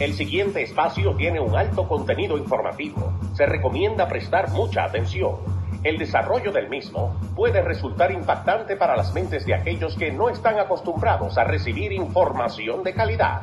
el siguiente espacio tiene un alto contenido informativo. Se recomienda prestar mucha atención. El desarrollo del mismo puede resultar impactante para las mentes de aquellos que no están acostumbrados a recibir información de calidad.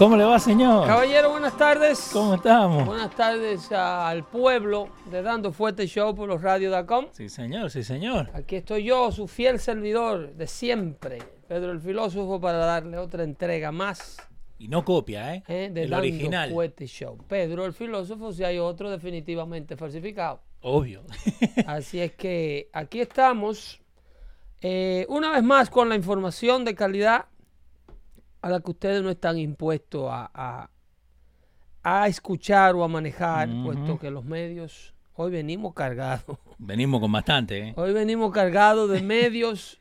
¿Cómo le va, señor? Caballero, buenas tardes. ¿Cómo estamos? Buenas tardes al pueblo de Dando Fuerte Show por los radios.com. Sí, señor, sí, señor. Aquí estoy yo, su fiel servidor de siempre, Pedro el Filósofo, para darle otra entrega más. Y no copia, ¿eh? ¿eh? De el Dando original. Fuerte Show. Pedro el Filósofo, si hay otro definitivamente falsificado. Obvio. Así es que aquí estamos, eh, una vez más con la información de calidad a la que ustedes no están impuestos a, a, a escuchar o a manejar, puesto que los medios, hoy venimos cargados, Venimos con bastante, ¿eh? hoy venimos cargados de medios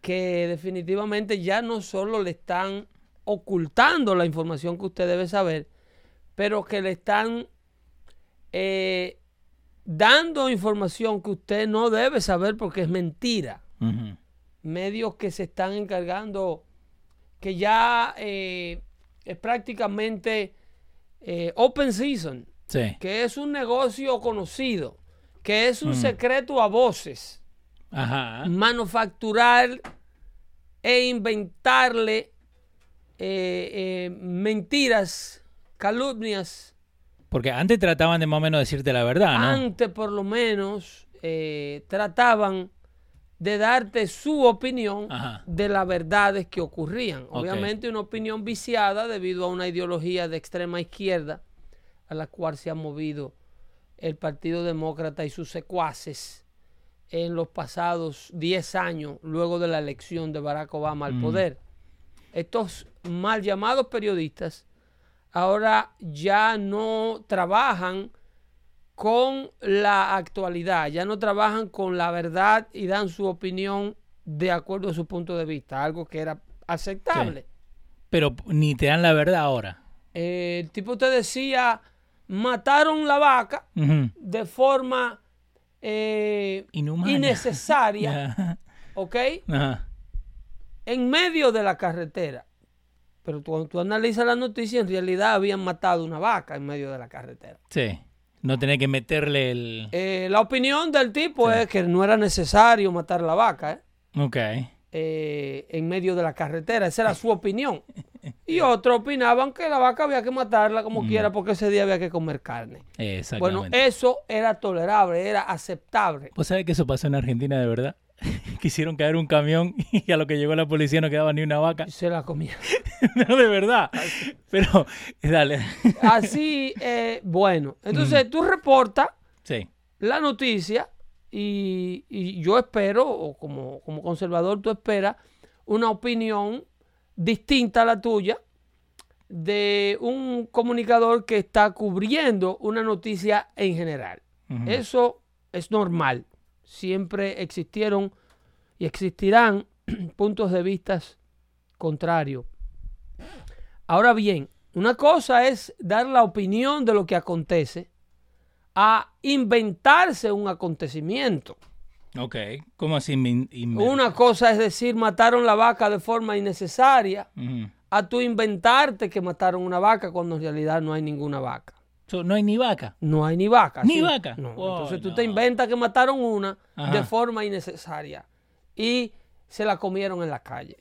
que definitivamente ya no solo le están ocultando la información que usted debe saber, pero que le están eh, dando información que usted no debe saber porque es mentira. Medios que se están encargando, que ya eh, es prácticamente eh, open season, Sí. que es un negocio conocido, que es un Mm. secreto a voces, Ajá. manufacturar e inventarle eh, mentiras, calumnias, Porque antes trataban de más o menos decirte la verdad, ¿no? antes por lo menos trataban de darte su opinión Ajá. de las verdades que ocurrían. Obviamente una opinión viciada debido a una ideología de extrema izquierda a la cual se ha movido el Partido Demócrata y sus secuaces en los pasados 10 años luego de la elección de Barack Obama al Mm. poder. Estos mal llamados periodistas ahora ya no trabajan con la actualidad, ya no trabajan con la verdad y dan su opinión de acuerdo a su punto de vista, algo que era aceptable. Pero ni te dan la verdad ahora. Eh, el tipo te decía, mataron la vaca de forma eh, innecesaria. ¿ok? En medio de la carretera. Pero cuando tú analizas la noticia, en realidad habían matado una vaca en medio de la carretera. Sí. No tener que meterle el... Eh, la opinión del tipo es que no era necesario matar la vaca ¿eh? Ok. Eh, en medio de la carretera. Esa era su opinión. Y otros opinaban que la vaca había que matarla como quiera porque ese día había que comer carne. Bueno, eso era tolerable, era aceptable. ¿Vos sabés que eso pasó en Argentina de verdad? Quisieron caer un camión y a lo que llegó la policía no quedaba ni una vaca. Se la comía. No, de verdad. Pero, dale. Así, eh, bueno. Entonces tú reportas Sí. la noticia y, y yo espero, o como, como conservador tú esperas, una opinión distinta a la tuya de un comunicador que está cubriendo una noticia en general. Eso es normal. Siempre existieron y existirán puntos de vista contrarios. Ahora bien, una cosa es dar la opinión de lo que acontece a inventarse un acontecimiento. Ok. ¿Cómo así? Una cosa es decir, mataron la vaca de forma innecesaria, a tu inventarte que mataron una vaca cuando en realidad no hay ninguna vaca. No hay ni vaca. No hay ni vaca. Ni ¿sí? vaca. No. Oh, Entonces tú no. te inventas que mataron una Ajá. de forma innecesaria y se la comieron en la calle.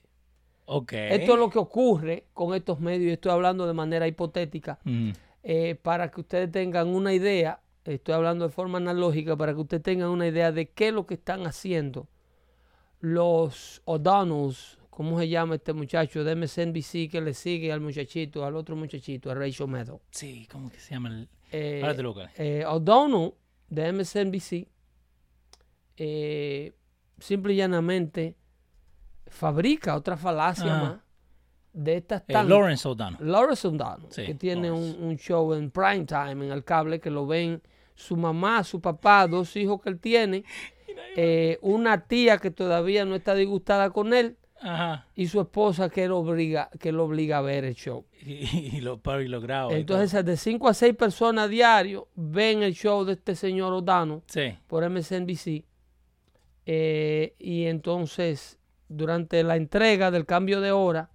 Esto es lo que ocurre con estos medios y estoy hablando de manera hipotética Mm. eh, para que ustedes tengan una idea, estoy hablando de forma analógica, para que ustedes tengan una idea de qué es lo que están haciendo los O'Donnells, ¿cómo se llama este muchacho de MSNBC que le sigue al muchachito, al otro muchachito, a Rachel Maddow? Sí, ¿cómo que se llama? el- Eh, Ahora te lo busco. eh, O'Donnell de MSNBC eh, simple y llanamente fabrica otra falacia Ajá. más de estas Eh, tan Lawrence O'Donnell. Lawrence O'Donnell, Sí, que tiene un, un show en prime time en el cable que lo ven su mamá, su papá, dos hijos que él tiene, eh, una tía que todavía no está disgustada con él Ajá. y su esposa que lo obliga, que lo obliga a ver el show. Y, y lo paro y lo grabo. y Entonces, de 5 a 6 personas diario ven el show de este señor todo. Sí. por MSNBC. eh, y entonces, durante la entrega del cambio de hora,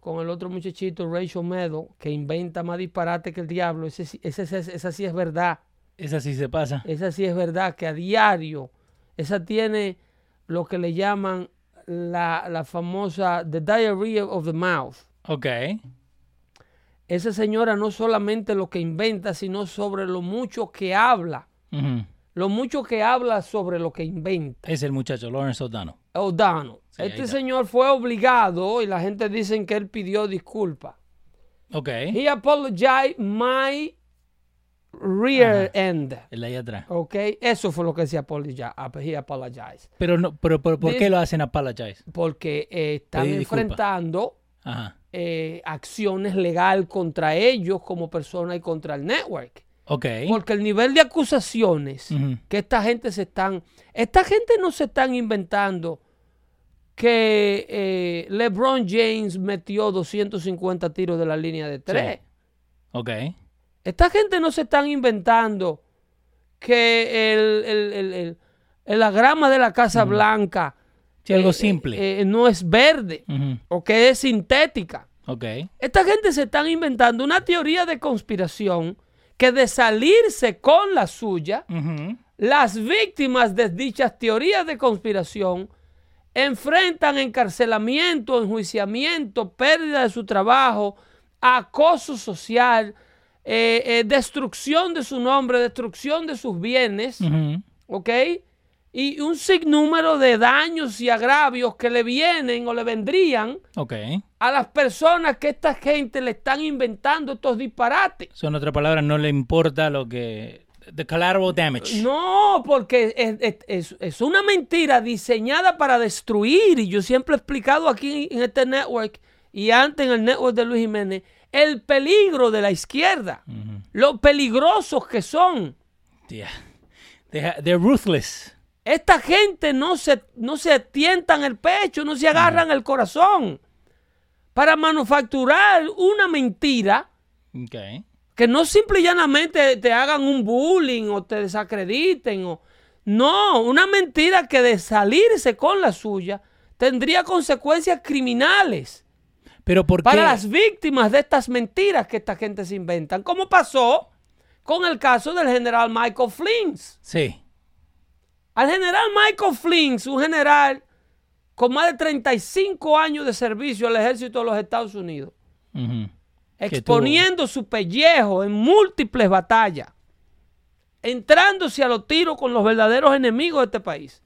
con el otro muchachito, Rachel Meadow, que inventa más disparate que el diablo, ese, ese- esa sí es verdad. Esa sí se pasa. Esa sí es verdad, que a diario, esa tiene lo que le llaman la, la famosa The Diarrhea of the Mouth. Ok. Esa señora no solamente lo que inventa, sino sobre lo mucho que habla. Lo mucho que habla sobre lo que inventa. Es el muchacho, Lawrence. Sí, ahí este señor fue obligado y la gente dice que él pidió disculpas. Ok. He apologized my rear end. El de ahí atrás. Ok, eso fue lo que se apologize. He apologized. Pero, no, pero, pero ¿por This- qué lo hacen apologize? Porque eh, están Pedir enfrentando Ajá. eh, acciones legal contra ellos como persona y contra el network. Ok. Porque el nivel de acusaciones que esta gente se están, esta gente no se están inventando que eh, LeBron James metió 250 tiros de la línea de tres. Ok. Esta gente no se están inventando que el, el- el- la grama de la Casa Blanca Sí, algo eh, simple. eh, eh, no es verde o que es sintética. Ok. Esta gente se están inventando una teoría de conspiración que de salirse con la suya, las víctimas de dichas teorías de conspiración enfrentan encarcelamiento, enjuiciamiento, pérdida de su trabajo, acoso social, eh, eh, destrucción de su nombre, destrucción de sus bienes. ¿ok? Y un sinnúmero de daños y agravios que le vienen o le vendrían Ok. a las personas que esta gente le están inventando estos disparates. So, en otras palabras, no le importa lo que... The collateral damage. No, porque es- es una mentira diseñada para destruir. Y yo siempre he explicado aquí en este network y antes en el network de Luis Jiménez el peligro de la izquierda, lo peligrosos que son. Yeah. They're ruthless. Esta gente no se, no se tientan el pecho, no se agarran el corazón para manufacturar una mentira que no simple y llanamente te hagan un bullying o te desacrediten. O... No, una mentira que de salirse con la suya tendría consecuencias criminales Pero ¿por para las víctimas de estas mentiras que esta gente se inventan, como pasó con el caso del general Michael Flins. Sí. Al general Michael Flins, un general con más de 35 años de servicio al ejército de los Estados Unidos, exponiendo su pellejo en múltiples batallas, entrándose a los tiros con los verdaderos enemigos de este país,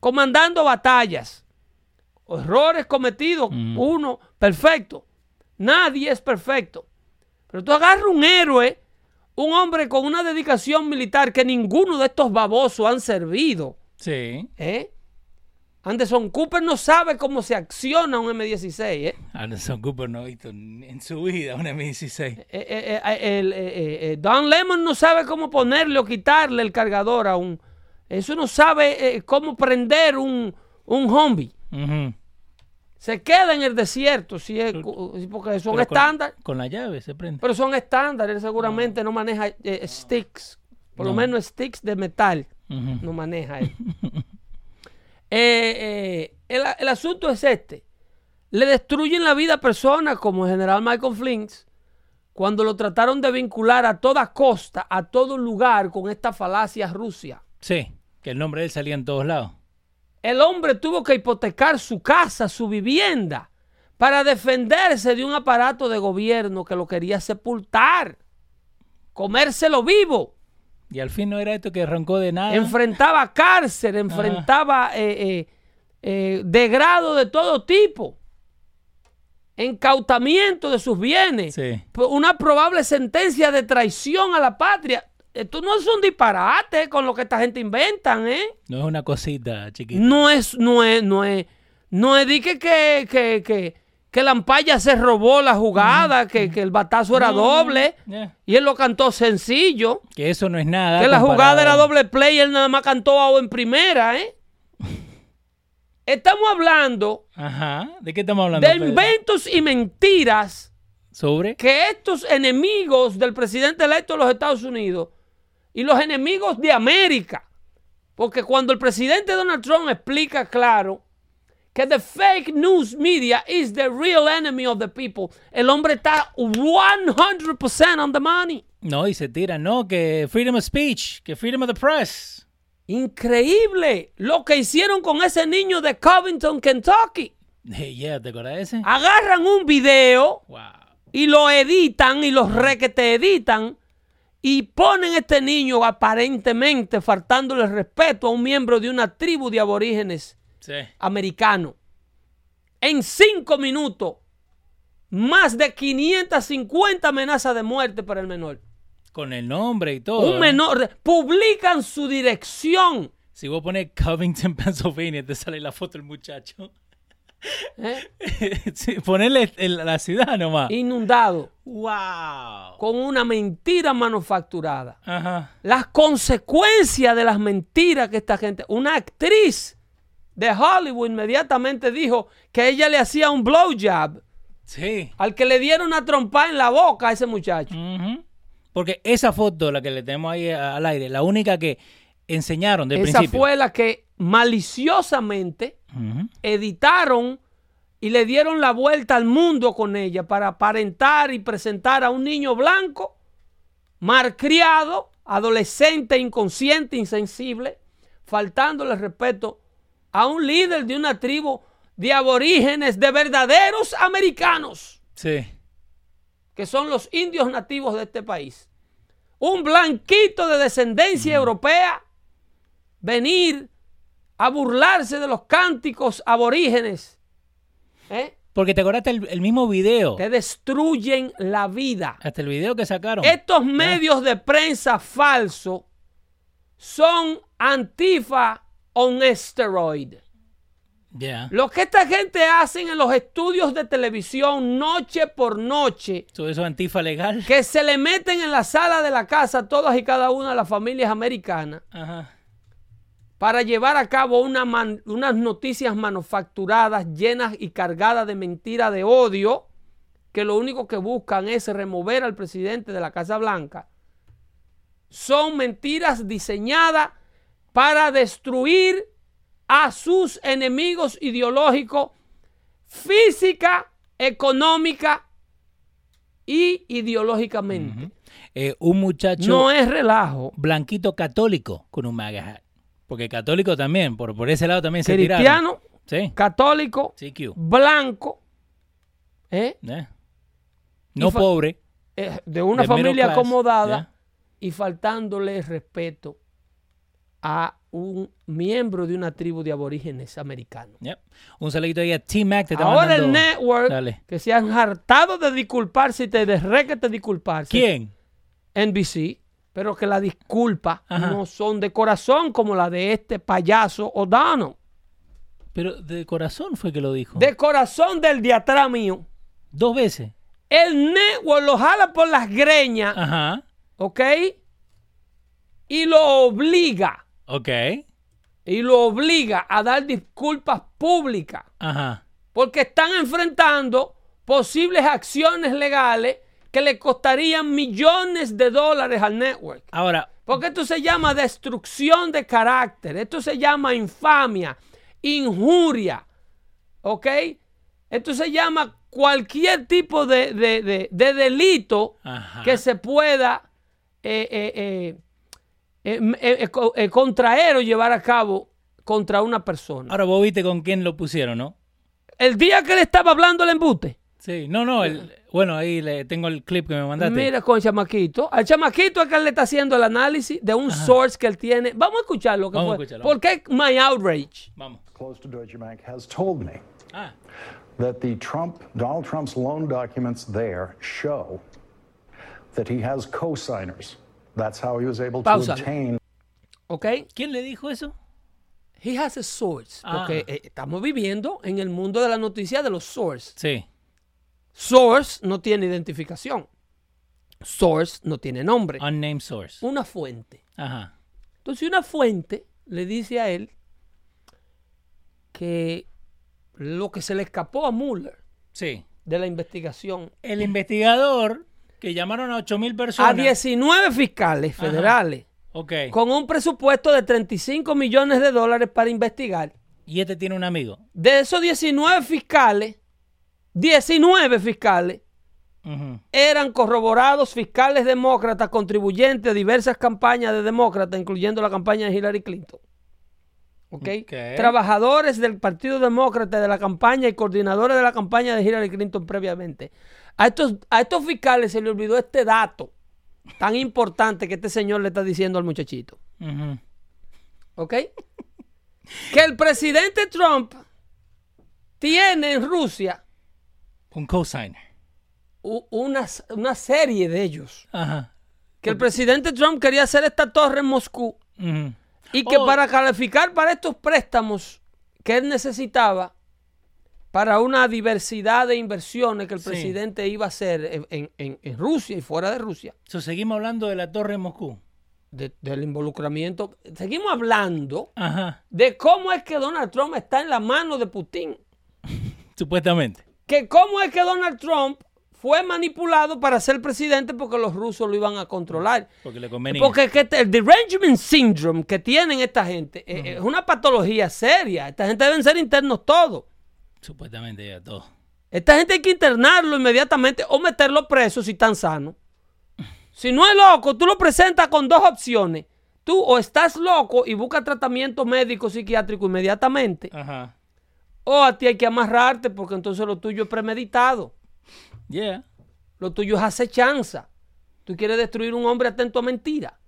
comandando batallas, errores cometidos, uno perfecto, nadie es perfecto, pero tú agarras un héroe, un hombre con una dedicación militar que ninguno de estos babosos han servido, Sí. ¿eh? Anderson Cooper no sabe cómo se acciona un M16, ¿eh? Anderson Cooper no ha visto en su vida una M16. Eh, eh, eh, eh, Don Lemon no sabe cómo ponerle o quitarle el cargador a un. Eso no sabe cómo prender un, un zombie. Se queda en el desierto, si es, porque son con- estándar. Con, la llave se prende. Pero son estándar. Él seguramente no maneja eh, sticks. Por lo No. menos sticks de metal. No maneja él. Eh, eh, el, el asunto es este. le destruyen la vida a personas como el general Michael Flinks cuando lo trataron de vincular a toda costa, a todo lugar con esta falacia Rusia. Sí, que el nombre de él salía en todos lados. El hombre tuvo que hipotecar su casa, su vivienda, para defenderse de un aparato de gobierno que lo quería sepultar, comérselo vivo. Y al fin no era esto que arrancó de nada. Enfrentaba cárcel, enfrentaba eh, eh, eh, degrado de todo tipo, encautamiento de sus bienes, Sí. una probable sentencia de traición a la patria. Esto no es un disparate con lo que esta gente inventan, ¿eh? No es una cosita chiquita. No es, no es, no es, no es que, que, que, que, que Lampaya se robó la jugada, que, que el batazo era doble, yeah. y él lo cantó sencillo, Que eso no es nada. que la jugada era doble play y él nada más cantó a en primera, ¿eh? Estamos hablando Ajá. ¿De qué estamos hablando? de Pedro? inventos y mentiras Sobre. que estos enemigos del presidente electo de los Estados Unidos y los enemigos de América, porque cuando el presidente Donald Trump explica claro que the fake news media is the real enemy of the people, el hombre está 100% on the money. No, y se tira, no, que freedom of speech, que freedom of the press. Increíble lo que hicieron con ese niño de Covington, Kentucky. Yeah, ¿te acuerdas ese? Agarran un video Wow. y lo editan y los requete editan y ponen a este niño aparentemente faltándole respeto a un miembro de una tribu de aborígenes Sí. americanos. En cinco minutos, más de 550 amenazas de muerte para el menor. Con el nombre y todo. Un menor, publican su dirección. Si vos pones Covington, Pennsylvania, te sale la foto del muchacho. ¿Eh? sí, el- la ciudad nomás. inundado Wow. con una mentira manufacturada. Ajá. las consecuencias de las mentiras que esta gente. Una actriz de Hollywood inmediatamente dijo que ella le hacía un blowjob Sí. al que le dieron una trompa en la boca a ese muchacho. Porque esa foto, la que le tenemos ahí al aire, la única que enseñaron del Esa principio. fue la que maliciosamente editaron y le dieron la vuelta al mundo con ella para aparentar y presentar a un niño blanco, malcriado, adolescente, inconsciente, insensible, faltándole respeto a un líder de una tribu de aborígenes, de verdaderos americanos, Sí. que son los indios nativos de este país. Un blanquito de descendencia europea venir a burlarse de los cánticos aborígenes. ¿eh? Porque te acordaste el, el mismo video. Te destruyen la vida. Hasta el video que sacaron. Estos medios de prensa falsos son antifa on steroid. Ya. Lo que esta gente hacen en los estudios de televisión noche por noche, Todo eso es antifa legal. que se le meten en la sala de la casa todas y cada una de las familias americanas Ajá. Para llevar a cabo una man- unas noticias manufacturadas llenas y cargadas de mentira de odio, que lo único que buscan es remover al presidente de la Casa Blanca. Son mentiras diseñadas para destruir a sus enemigos ideológicos física, económica y ideológicamente. Eh, un muchacho No es relajo. blanquito católico con un MAGA hat. Porque católico también, por, por ese lado también se tiraron. Cristiano, Sí. católico, CQ. blanco, ¿eh? ¿eh? No pobre. Eh, de una De familia acomodada y faltándole respeto a un miembro de una tribu de aborígenes americanos. Yep. Un saludito ahí a T-Mac. Te Ahora el mandando- network Dale. que se han hartado de disculparse y de requete disculparse. ¿Quién? NBC, pero que las disculpas no son de corazón como la de este payaso O'Donnell. Pero de corazón fue que lo dijo. De corazón del de atrás mío. Dos veces. El network lo jala por las greñas, Ajá. ¿ok? Y lo obliga, Ok. y lo obliga a dar disculpas públicas, Ajá. porque están enfrentando posibles acciones legales que le costarían millones de dólares al network. Ahora, Porque esto se llama destrucción de carácter, esto se llama infamia, injuria, ¿ok? Esto se llama cualquier tipo de, de- de- de delito Ajá. que se pueda eh, eh, eh, m- co- eh, contraer o llevar a cabo contra una persona. Ahora vos viste con quién lo pusieron, ¿no? El día que le estaba hablando el embute, Sí, no, no, el, bueno, ahí le tengo el clip que me mandaste. mira con el chamaquito. Al chamaquito es que él le está haciendo el análisis de un source que él tiene. Vamos a escuchar lo que Vamos a fue. escucharlo. ¿Por qué my outrage? Vamos. close to Deutsche Bank has told me Ah, that the Trump, Donald Trump's loan documents there show that he has co-signers. That's how he was able to Pausa. obtain ¿Ok? ¿quién le dijo eso? He has a source. Ah. Porque eh, estamos viviendo en el mundo de la noticia de los source. Sí. Source no tiene identificación. Source no tiene nombre. Unnamed source. Una fuente. Ajá. Entonces una fuente le dice a él que lo que se le escapó a Mueller Sí. de la investigación El investigador que llamaron a 8000 a personas. 19 fiscales federales Ok. con un presupuesto de 35 millones de dólares para investigar. Y este tiene un amigo. De esos 19 fiscales, 19 fiscales eran corroborados fiscales demócratas contribuyentes a diversas campañas de demócratas, incluyendo la campaña de Hillary Clinton. ¿Ok? Ok. Trabajadores del Partido Demócrata de la campaña y coordinadores de la campaña de Hillary Clinton previamente. A estos, a estos fiscales se le olvidó este dato tan importante que este señor le está diciendo al muchachito. Ujú. ¿Ok? Que el presidente Trump tiene en Rusia Un cosigner. una, una serie de ellos. Ajá. Que el presidente Trump quería hacer esta torre en Moscú y que Oh. para calificar para estos préstamos que él necesitaba para una diversidad de inversiones que el Sí. presidente iba a hacer en, en- en- en Rusia y fuera de Rusia, So, seguimos hablando de la torre en Moscú. de- del involucramiento, seguimos hablando Ajá. de cómo es que Donald Trump está en la mano de Putin. Supuestamente. Que cómo es que Donald Trump fue manipulado para ser presidente porque los rusos lo iban a controlar. Porque le convenía. Porque que el derangement syndrome que tienen esta gente eh, es una patología seria. Esta gente deben ser internos todos. Supuestamente ya todo. Esta gente hay que internarlo inmediatamente o meterlo preso si están sanos. Si no es loco, tú lo presentas con dos opciones. Tú o estás loco y buscas tratamiento médico psiquiátrico inmediatamente, Ajá. O a ti hay que amarrarte porque entonces lo tuyo es premeditado. Yeah. Lo tuyo es acechanza. Tú quieres destruir un hombre atento a mentira.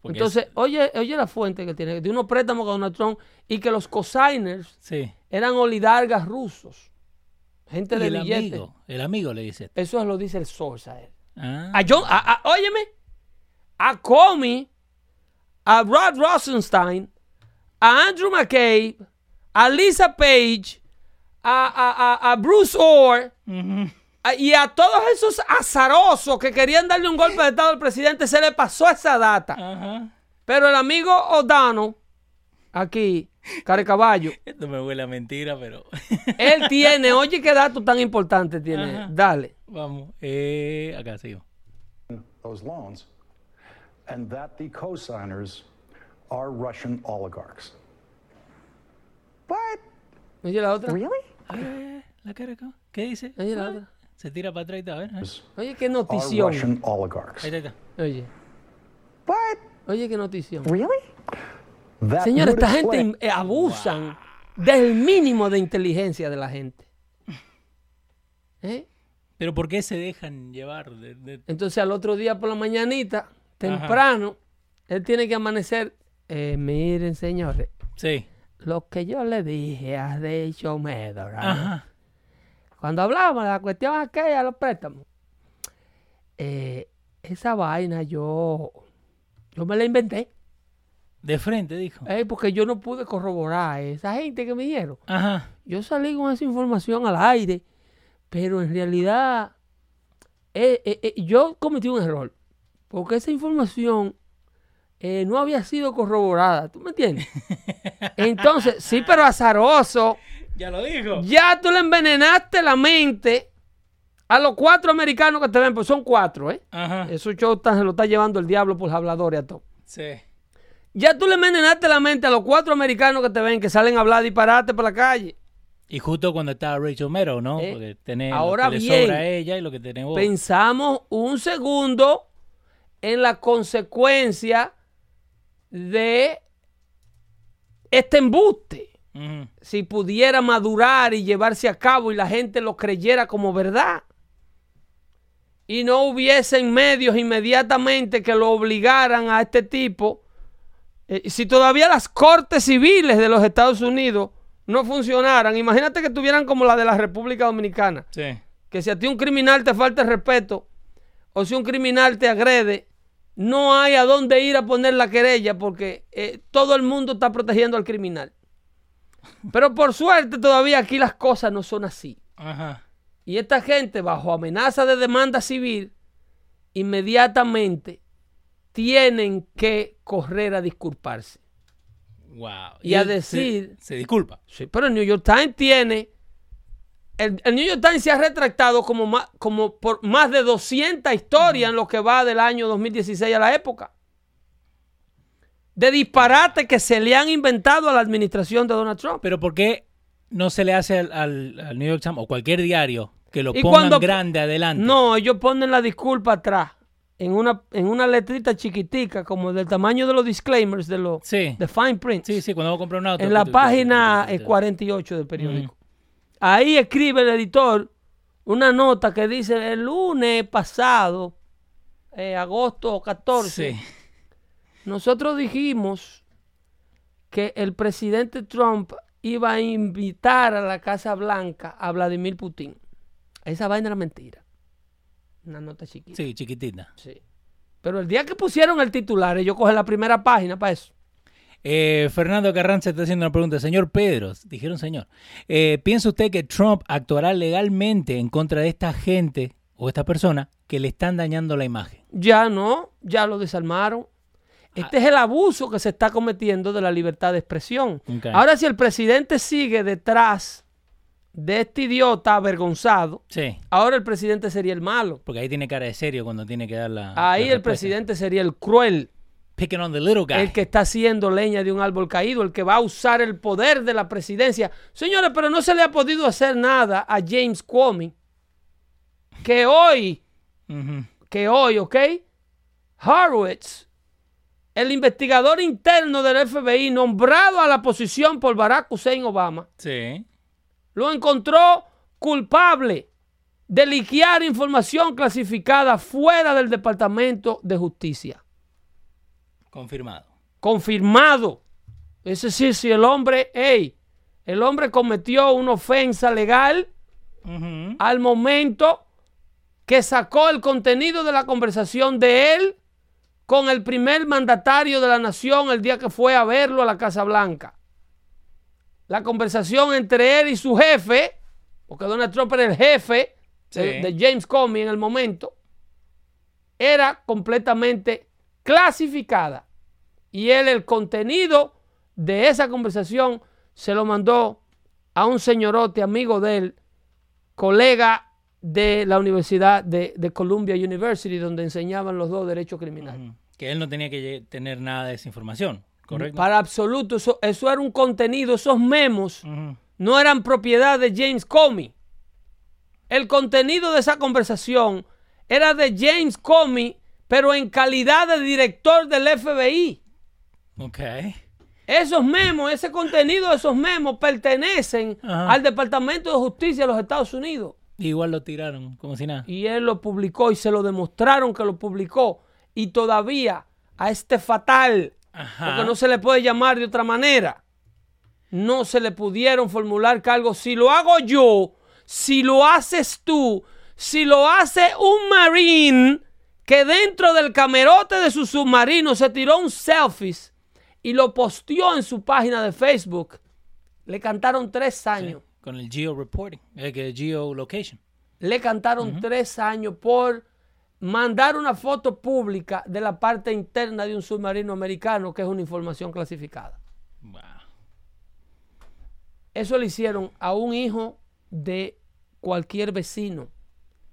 Porque Entonces, es- oye, oye la fuente que tiene, de unos préstamos con Donald Trump y que los cosigners sí. eran oligarcas rusos. Gente Y de el billetes. amigo. El amigo le dice. Eso lo dice el source a él. Ah. A John, a, a- óyeme, a Comey, a Rod Rosenstein, a Andrew McCabe, a Lisa Page, a, a- a- a Bruce Orr y a todos esos azarosos que querían darle un golpe de estado al presidente, se le pasó esa data. Pero el amigo O'Donnell, aquí, caballo, Esto me huele a mentira, pero. él tiene, oye qué dato tan importante tiene. Ajá. Dale. Vamos. Eh, acá sigo. those loans, and that the co-signers are Russian oligarchs. What? Oye la otra. Really? Eh, la cara acá. ¿Qué dice? Oye la Ah, otra. Se tira para atrás y está, a ver. a ver. Oye qué notición. Russian oligarchs. Ahí está, ahí está. Oye, What? oye qué notición. Really? That would esta gente explain- eh, abusan del mínimo de inteligencia de la gente. ¿Eh? Pero ¿por qué se dejan llevar? de- de- Entonces al otro día por la mañanita, temprano, él tiene que amanecer. Eh, miren, señores, Sí. Lo que yo le dije a Rachel. Ajá. cuando hablamos de la cuestión aquella los préstamos, eh, esa vaina yo, yo me la inventé, De frente, dijo. eh, porque yo no pude corroborar a esa gente que me dijeron. Ajá. Yo salí con esa información al aire, pero en realidad eh, eh, yo cometí un error, porque esa información eh, no había sido corroborada, ¿tú me entiendes? Entonces, sí, pero azaroso, Ya lo dijo. ya tú le envenenaste la mente a los cuatro americanos que te ven, pues son cuatro, ¿eh? Ajá. Eso show está- se lo está llevando el diablo por habladores a todo. Sí. Ya tú le envenenaste la mente a los cuatro americanos que te ven, que salen a hablar disparate por la calle. Y justo cuando estaba Rachel Maddow, ¿no? Eh, Porque tenés ahora lo que le bien, sobra a ella y lo que tenés vos. Pensamos un segundo en la consecuencia de este embuste. Si pudiera madurar y llevarse a cabo y la gente lo creyera como verdad. Y no hubiesen medios inmediatamente que lo obligaran a este tipo. Eh, si todavía las cortes civiles de los Estados Unidos no funcionaran, imagínate que tuvieran como la de la República Dominicana Sí. que si a ti un criminal te falta el respeto o si un criminal te agrede, no hay a dónde ir a poner la querella porque eh, todo el mundo está protegiendo al criminal. Pero por suerte todavía aquí las cosas no son así. Ajá. Y esta gente bajo amenaza de demanda civil inmediatamente tienen que correr a disculparse. Wow. Y a él se- decir- Se, disculpa. Sí, pero el New York Times tiene. El, el New York Times se ha retractado como, más, como por más de 200 historias en lo que va del año 2016 a la época. De disparate que se le han inventado a la administración de Donald Trump. Pero ¿por qué no se le hace al, al- al New York Times o cualquier diario que lo pongan cuando- grande adelante? No, ellos ponen la disculpa atrás. En una, en una letrita chiquitica, como del tamaño de los disclaimers, de los Sí. de fine print. Sí, sí, cuando vos compras un auto. en la página tú- tú- eh, tú- 48 del periódico. Ahí escribe el editor una nota que dice el lunes pasado, eh, agosto 14, Sí. nosotros dijimos que el presidente Trump iba a invitar a la Casa Blanca a Vladimir Putin. Esa vaina era mentira. Una nota chiquita. Sí, chiquitita. Sí. Pero el día que pusieron el titular, ellos cogen la primera página para eso. Eh, Fernando Carranza está haciendo una pregunta. Señor Pedro, dijeron señor, eh, ¿piensa usted que Trump actuará legalmente en contra de esta gente o esta persona que le están dañando la imagen? Ya no, ya lo desarmaron. Este es el abuso que se está cometiendo de la libertad de expresión. Ahora, si el presidente sigue detrás de este idiota avergonzado, Sí, ahora el presidente sería el malo. porque ahí tiene cara de serio cuando tiene que dar la. Ahí la el presidente sería el cruel, Picking on the little guy. el que está haciendo leña de un árbol caído, el que va a usar el poder de la presidencia. Señores, pero no se le ha podido hacer nada a James Comey, que hoy que hoy, ¿ok? Horowitz, el investigador interno del FBI nombrado a la posición por Barack Hussein Obama, Sí. lo encontró culpable de liquear información clasificada fuera del Departamento de Justicia. Confirmado. Confirmado. Es decir, si el hombre, hey, el hombre cometió una ofensa legal al momento que sacó el contenido de la conversación de él con el primer mandatario de la nación el día que fue a verlo a la Casa Blanca. La conversación entre él y su jefe, porque Donald Trump era el jefe de James Comey en el momento, era completamente clasificada. Y él el contenido de esa conversación se lo mandó a un señorote amigo de él, colega de la Universidad de, de Columbia University, donde enseñaban los dos derechos criminales. Que él no tenía que tener nada de esa información, ¿correcto? Para absoluto, eso, eso era un contenido, esos memos no eran propiedad de James Comey. El contenido de esa conversación era de James Comey, pero en calidad de director del FBI. Ok. Esos memos, ese contenido de esos memos pertenecen Ajá. al Departamento de Justicia de los Estados Unidos. Igual lo tiraron, como si nada. Y él lo publicó y se lo demostraron que lo publicó. Y todavía a este fatal, Ajá. porque no se le puede llamar de otra manera, no se le pudieron formular cargos. Si lo hago yo, si lo haces tú, si lo hace un marín que dentro del camerote de su submarino se tiró un selfie y lo posteó en su página de Facebook, le cantaron tres años. Con el geo-reporting, el que geolocation. le cantaron tres años por mandar una foto pública de la parte interna de un submarino americano, que es una información clasificada. Wow. Eso le hicieron a un hijo de cualquier vecino.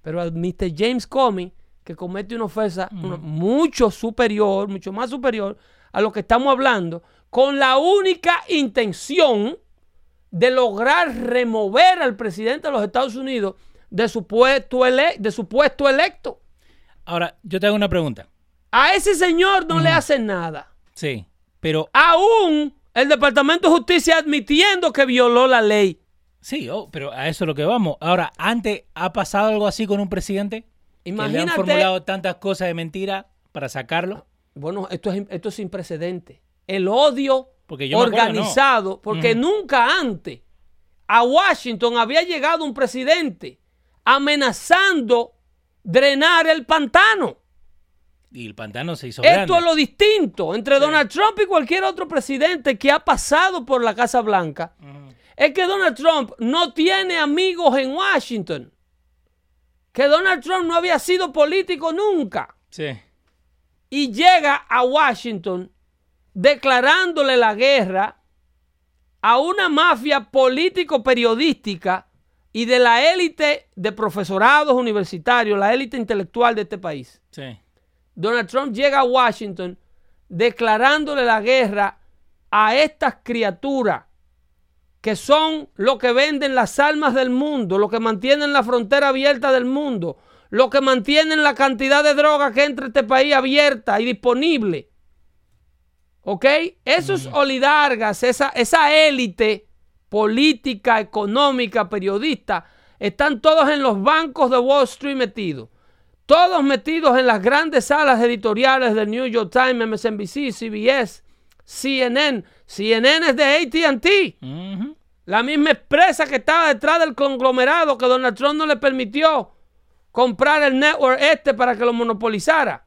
Pero a Mr. James Comey, que comete una ofensa mucho superior, mucho más superior a lo que estamos hablando, con la única intención de lograr remover al presidente de los Estados Unidos de su puesto, ele- de su puesto electo. Ahora, yo te hago una pregunta. A ese señor no le hacen nada. Sí, pero Aún el Departamento de Justicia admitiendo que violó la ley. sí, oh, pero a eso es lo que vamos. Ahora, antes ha pasado algo así con un presidente que le han Imagínate. formulado tantas cosas de mentira para sacarlo. Bueno, esto es, esto es sin precedente. El odio Porque yo me acuerdo, organizado, porque nunca antes a Washington había llegado un presidente amenazando drenar el pantano. Y el pantano se hizo Esto grande. es lo distinto entre Donald Trump y cualquier otro presidente que ha pasado por la Casa Blanca. Es que Donald Trump no tiene amigos en Washington. Que Donald Trump no había sido político nunca. Sí. Y llega a Washington declarándole la guerra a una mafia político-periodística y de la élite de profesorados universitarios, la élite intelectual de este país. Sí. Donald Trump llega a Washington declarándole la guerra a estas criaturas que son lo que venden las almas del mundo, lo que mantienen la frontera abierta del mundo, lo que mantienen la cantidad de droga que entra a este país abierta y disponible. ¿Ok? Esos oligarcas, esa, esa élite política, económica, periodista, están todos en los bancos de Wall Street metidos. Todos metidos en las grandes salas editoriales del New York Times, MSNBC, CBS, CNN. CNN es de ATT. La misma empresa que estaba detrás del conglomerado que Donald Trump no le permitió comprar el network este para que lo monopolizara.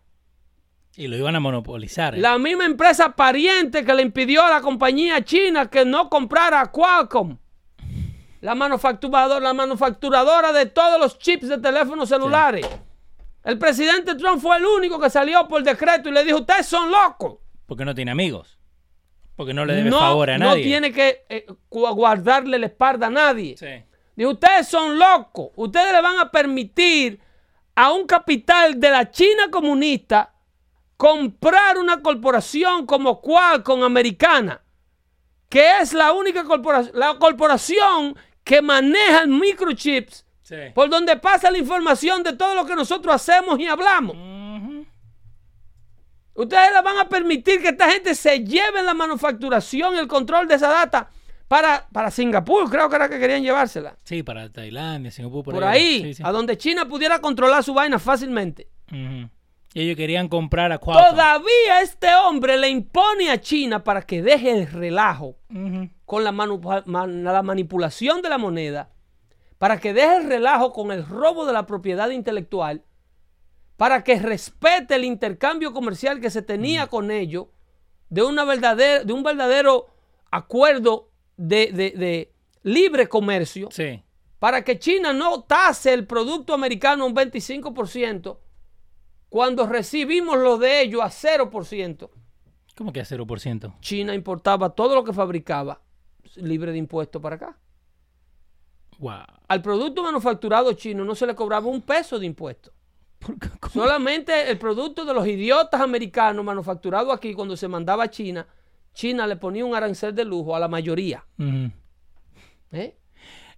Y lo iban a monopolizar. ¿eh? La misma empresa pariente que le impidió a la compañía china que no comprara a Qualcomm. La manufacturadora, la manufacturadora de todos los chips de teléfonos celulares. El presidente Trump fue el único que salió por decreto y le dijo, ustedes son locos. Porque no tiene amigos. Porque no le debe No, favor a no nadie. tiene que eh, gu- guardarle la espalda a nadie. Sí. Ustedes son locos. Ustedes le van a permitir a un capital de la China comunista comprar una corporación como Qualcomm americana, que es la única corporación, la corporación que maneja el microchips, Sí. por donde pasa la información de todo lo que nosotros hacemos y hablamos. Ujú. Ustedes le van a permitir que esta gente se lleve la manufacturación y el control de esa data para, para Singapur, creo que era que querían llevársela. Sí, para Tailandia, Singapur, por, Por ahí, Sí, sí. a donde China pudiera controlar su vaina fácilmente. Y ellos querían comprar a Qualcomm. Todavía este hombre le impone a China para que deje el relajo con la, man- la manipulación de la moneda, para que deje el relajo con el robo de la propiedad intelectual, para que respete el intercambio comercial que se tenía con ellos, de, una verdadera, de un verdadero acuerdo de, de- de libre comercio, Sí. para que China no tase el producto americano un 25% cuando recibimos lo de ellos a 0%. ¿Cómo que a 0%? China importaba todo lo que fabricaba libre de impuestos para acá. Wow. Al producto manufacturado chino no se le cobraba un peso de impuesto. Solamente el producto de los idiotas americanos manufacturado aquí cuando se mandaba a China, China le ponía un arancel de lujo a la mayoría. ¿eh?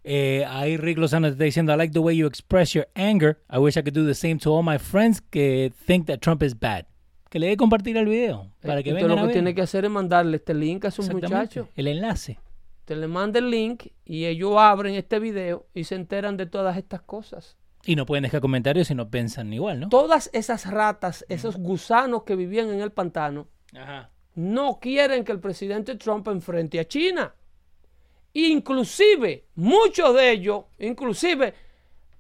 Eh, ahí Rick Lozano está diciendo, I like the way you express your anger. I wish I could do the same to all my friends que think that Trump is bad. Que le dé compartir el video para que vengan lo a que ver. tiene que hacer es mandarle este link a sus muchachos. El enlace. Te le manda el link y ellos abren este video y se enteran de todas estas cosas. Y no pueden dejar comentarios si no piensan igual, ¿no? Todas esas ratas, esos gusanos que vivían en el pantano, Ajá. no quieren que el presidente Trump enfrente a China. Inclusive, muchos de ellos, inclusive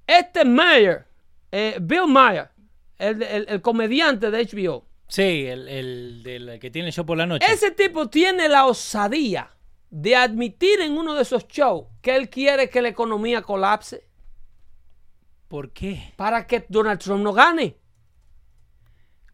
este Mayer, eh, Bill Mayer, el, el- el comediante de HBO, Sí, el, el del que tiene el show por la noche. ese tipo tiene la osadía de admitir en uno de esos shows que él quiere que la economía colapse ¿Por qué? para que Donald Trump no gane.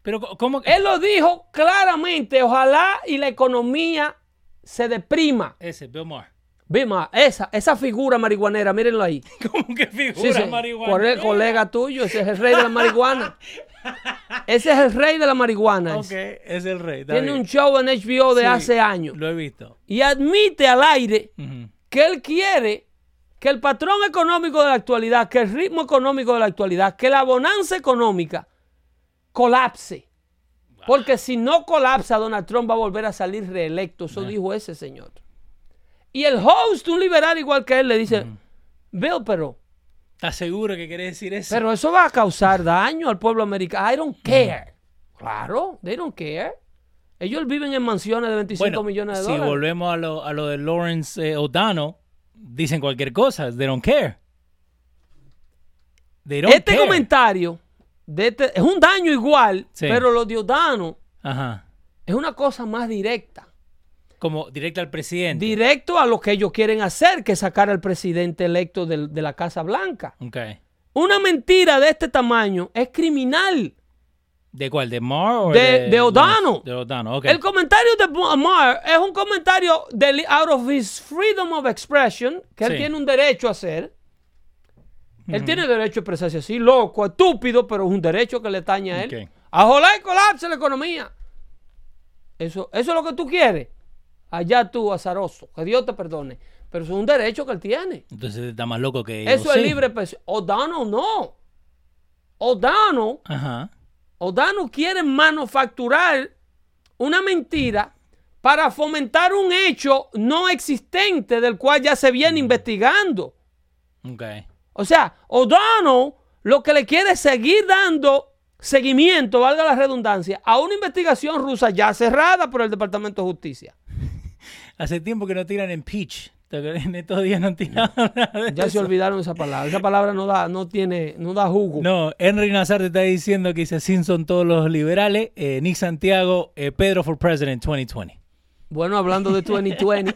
Pero ¿cómo? Él lo dijo claramente, ojalá y la economía se deprima. Ese, Bill Maher. Bima, esa, esa figura marihuanera, mírenlo ahí. ¿Cómo que Sí, figura sí? Por el colega tuyo, ese es el rey de la marihuana. Ese es el rey de la marihuana. Ok, es el rey. Tiene bien. un show en HBO de Sí, hace años. Lo he visto. Y admite al aire que él quiere que el patrón económico de la actualidad, que el ritmo económico de la actualidad, que la bonanza económica colapse. Porque si no colapsa, Donald Trump va a volver a salir reelecto. Eso dijo ese señor. Y el host, un liberal igual que él, le dice, Bill, pero, ¿Estás seguro que querés decir eso? pero eso va a causar daño al pueblo americano. I don't care. Claro, they don't care. Ellos viven en mansiones de 25 bueno, millones de si dólares. volvemos a lo, a lo de Lawrence eh, O'Donnell, dicen cualquier cosa. They don't care. They don't Este care. comentario de este- es un daño igual, Sí. pero lo de O'Donnell Ajá. es una cosa más directa. Como directo al presidente. Directo a lo que ellos quieren hacer, que sacar al presidente electo de, la Casa Blanca. Una mentira de este tamaño es criminal. ¿De cuál? ¿De Marr o De- de O'Donnell. De O'Donnell, ok. El comentario de Amar es un comentario del out of his freedom of expression, que él tiene un derecho a hacer. Él tiene derecho a expresarse así, loco, estúpido, pero es un derecho que le tañe a él. Ok. A jolar y colapse la economía. Eso, eso es lo que tú quieres. Allá tú, azaroso. Que Dios te perdone. Pero eso es un derecho que él tiene. Entonces está más loco que. Eso es libre. expresión. O'Donnell no. O'Donnell Ajá. O'Donnell quiere manufacturar una mentira para fomentar un hecho no existente del cual ya se viene investigando. Ok. O sea, O'Donnell lo que le quiere es seguir dando seguimiento, valga la redundancia, a una investigación rusa ya cerrada por el Departamento de Justicia. Hace tiempo que no tiran. ¿Te acuerdas? En estos días no han tirado nada de Ya se olvidaron esa palabra. Esa palabra no da, no tiene, no da jugo. No, Henry Nazar te está diciendo que dice Simpson todos los liberales, eh, Nick Santiago, eh, Pedro for President 2020. Bueno, hablando de 2020,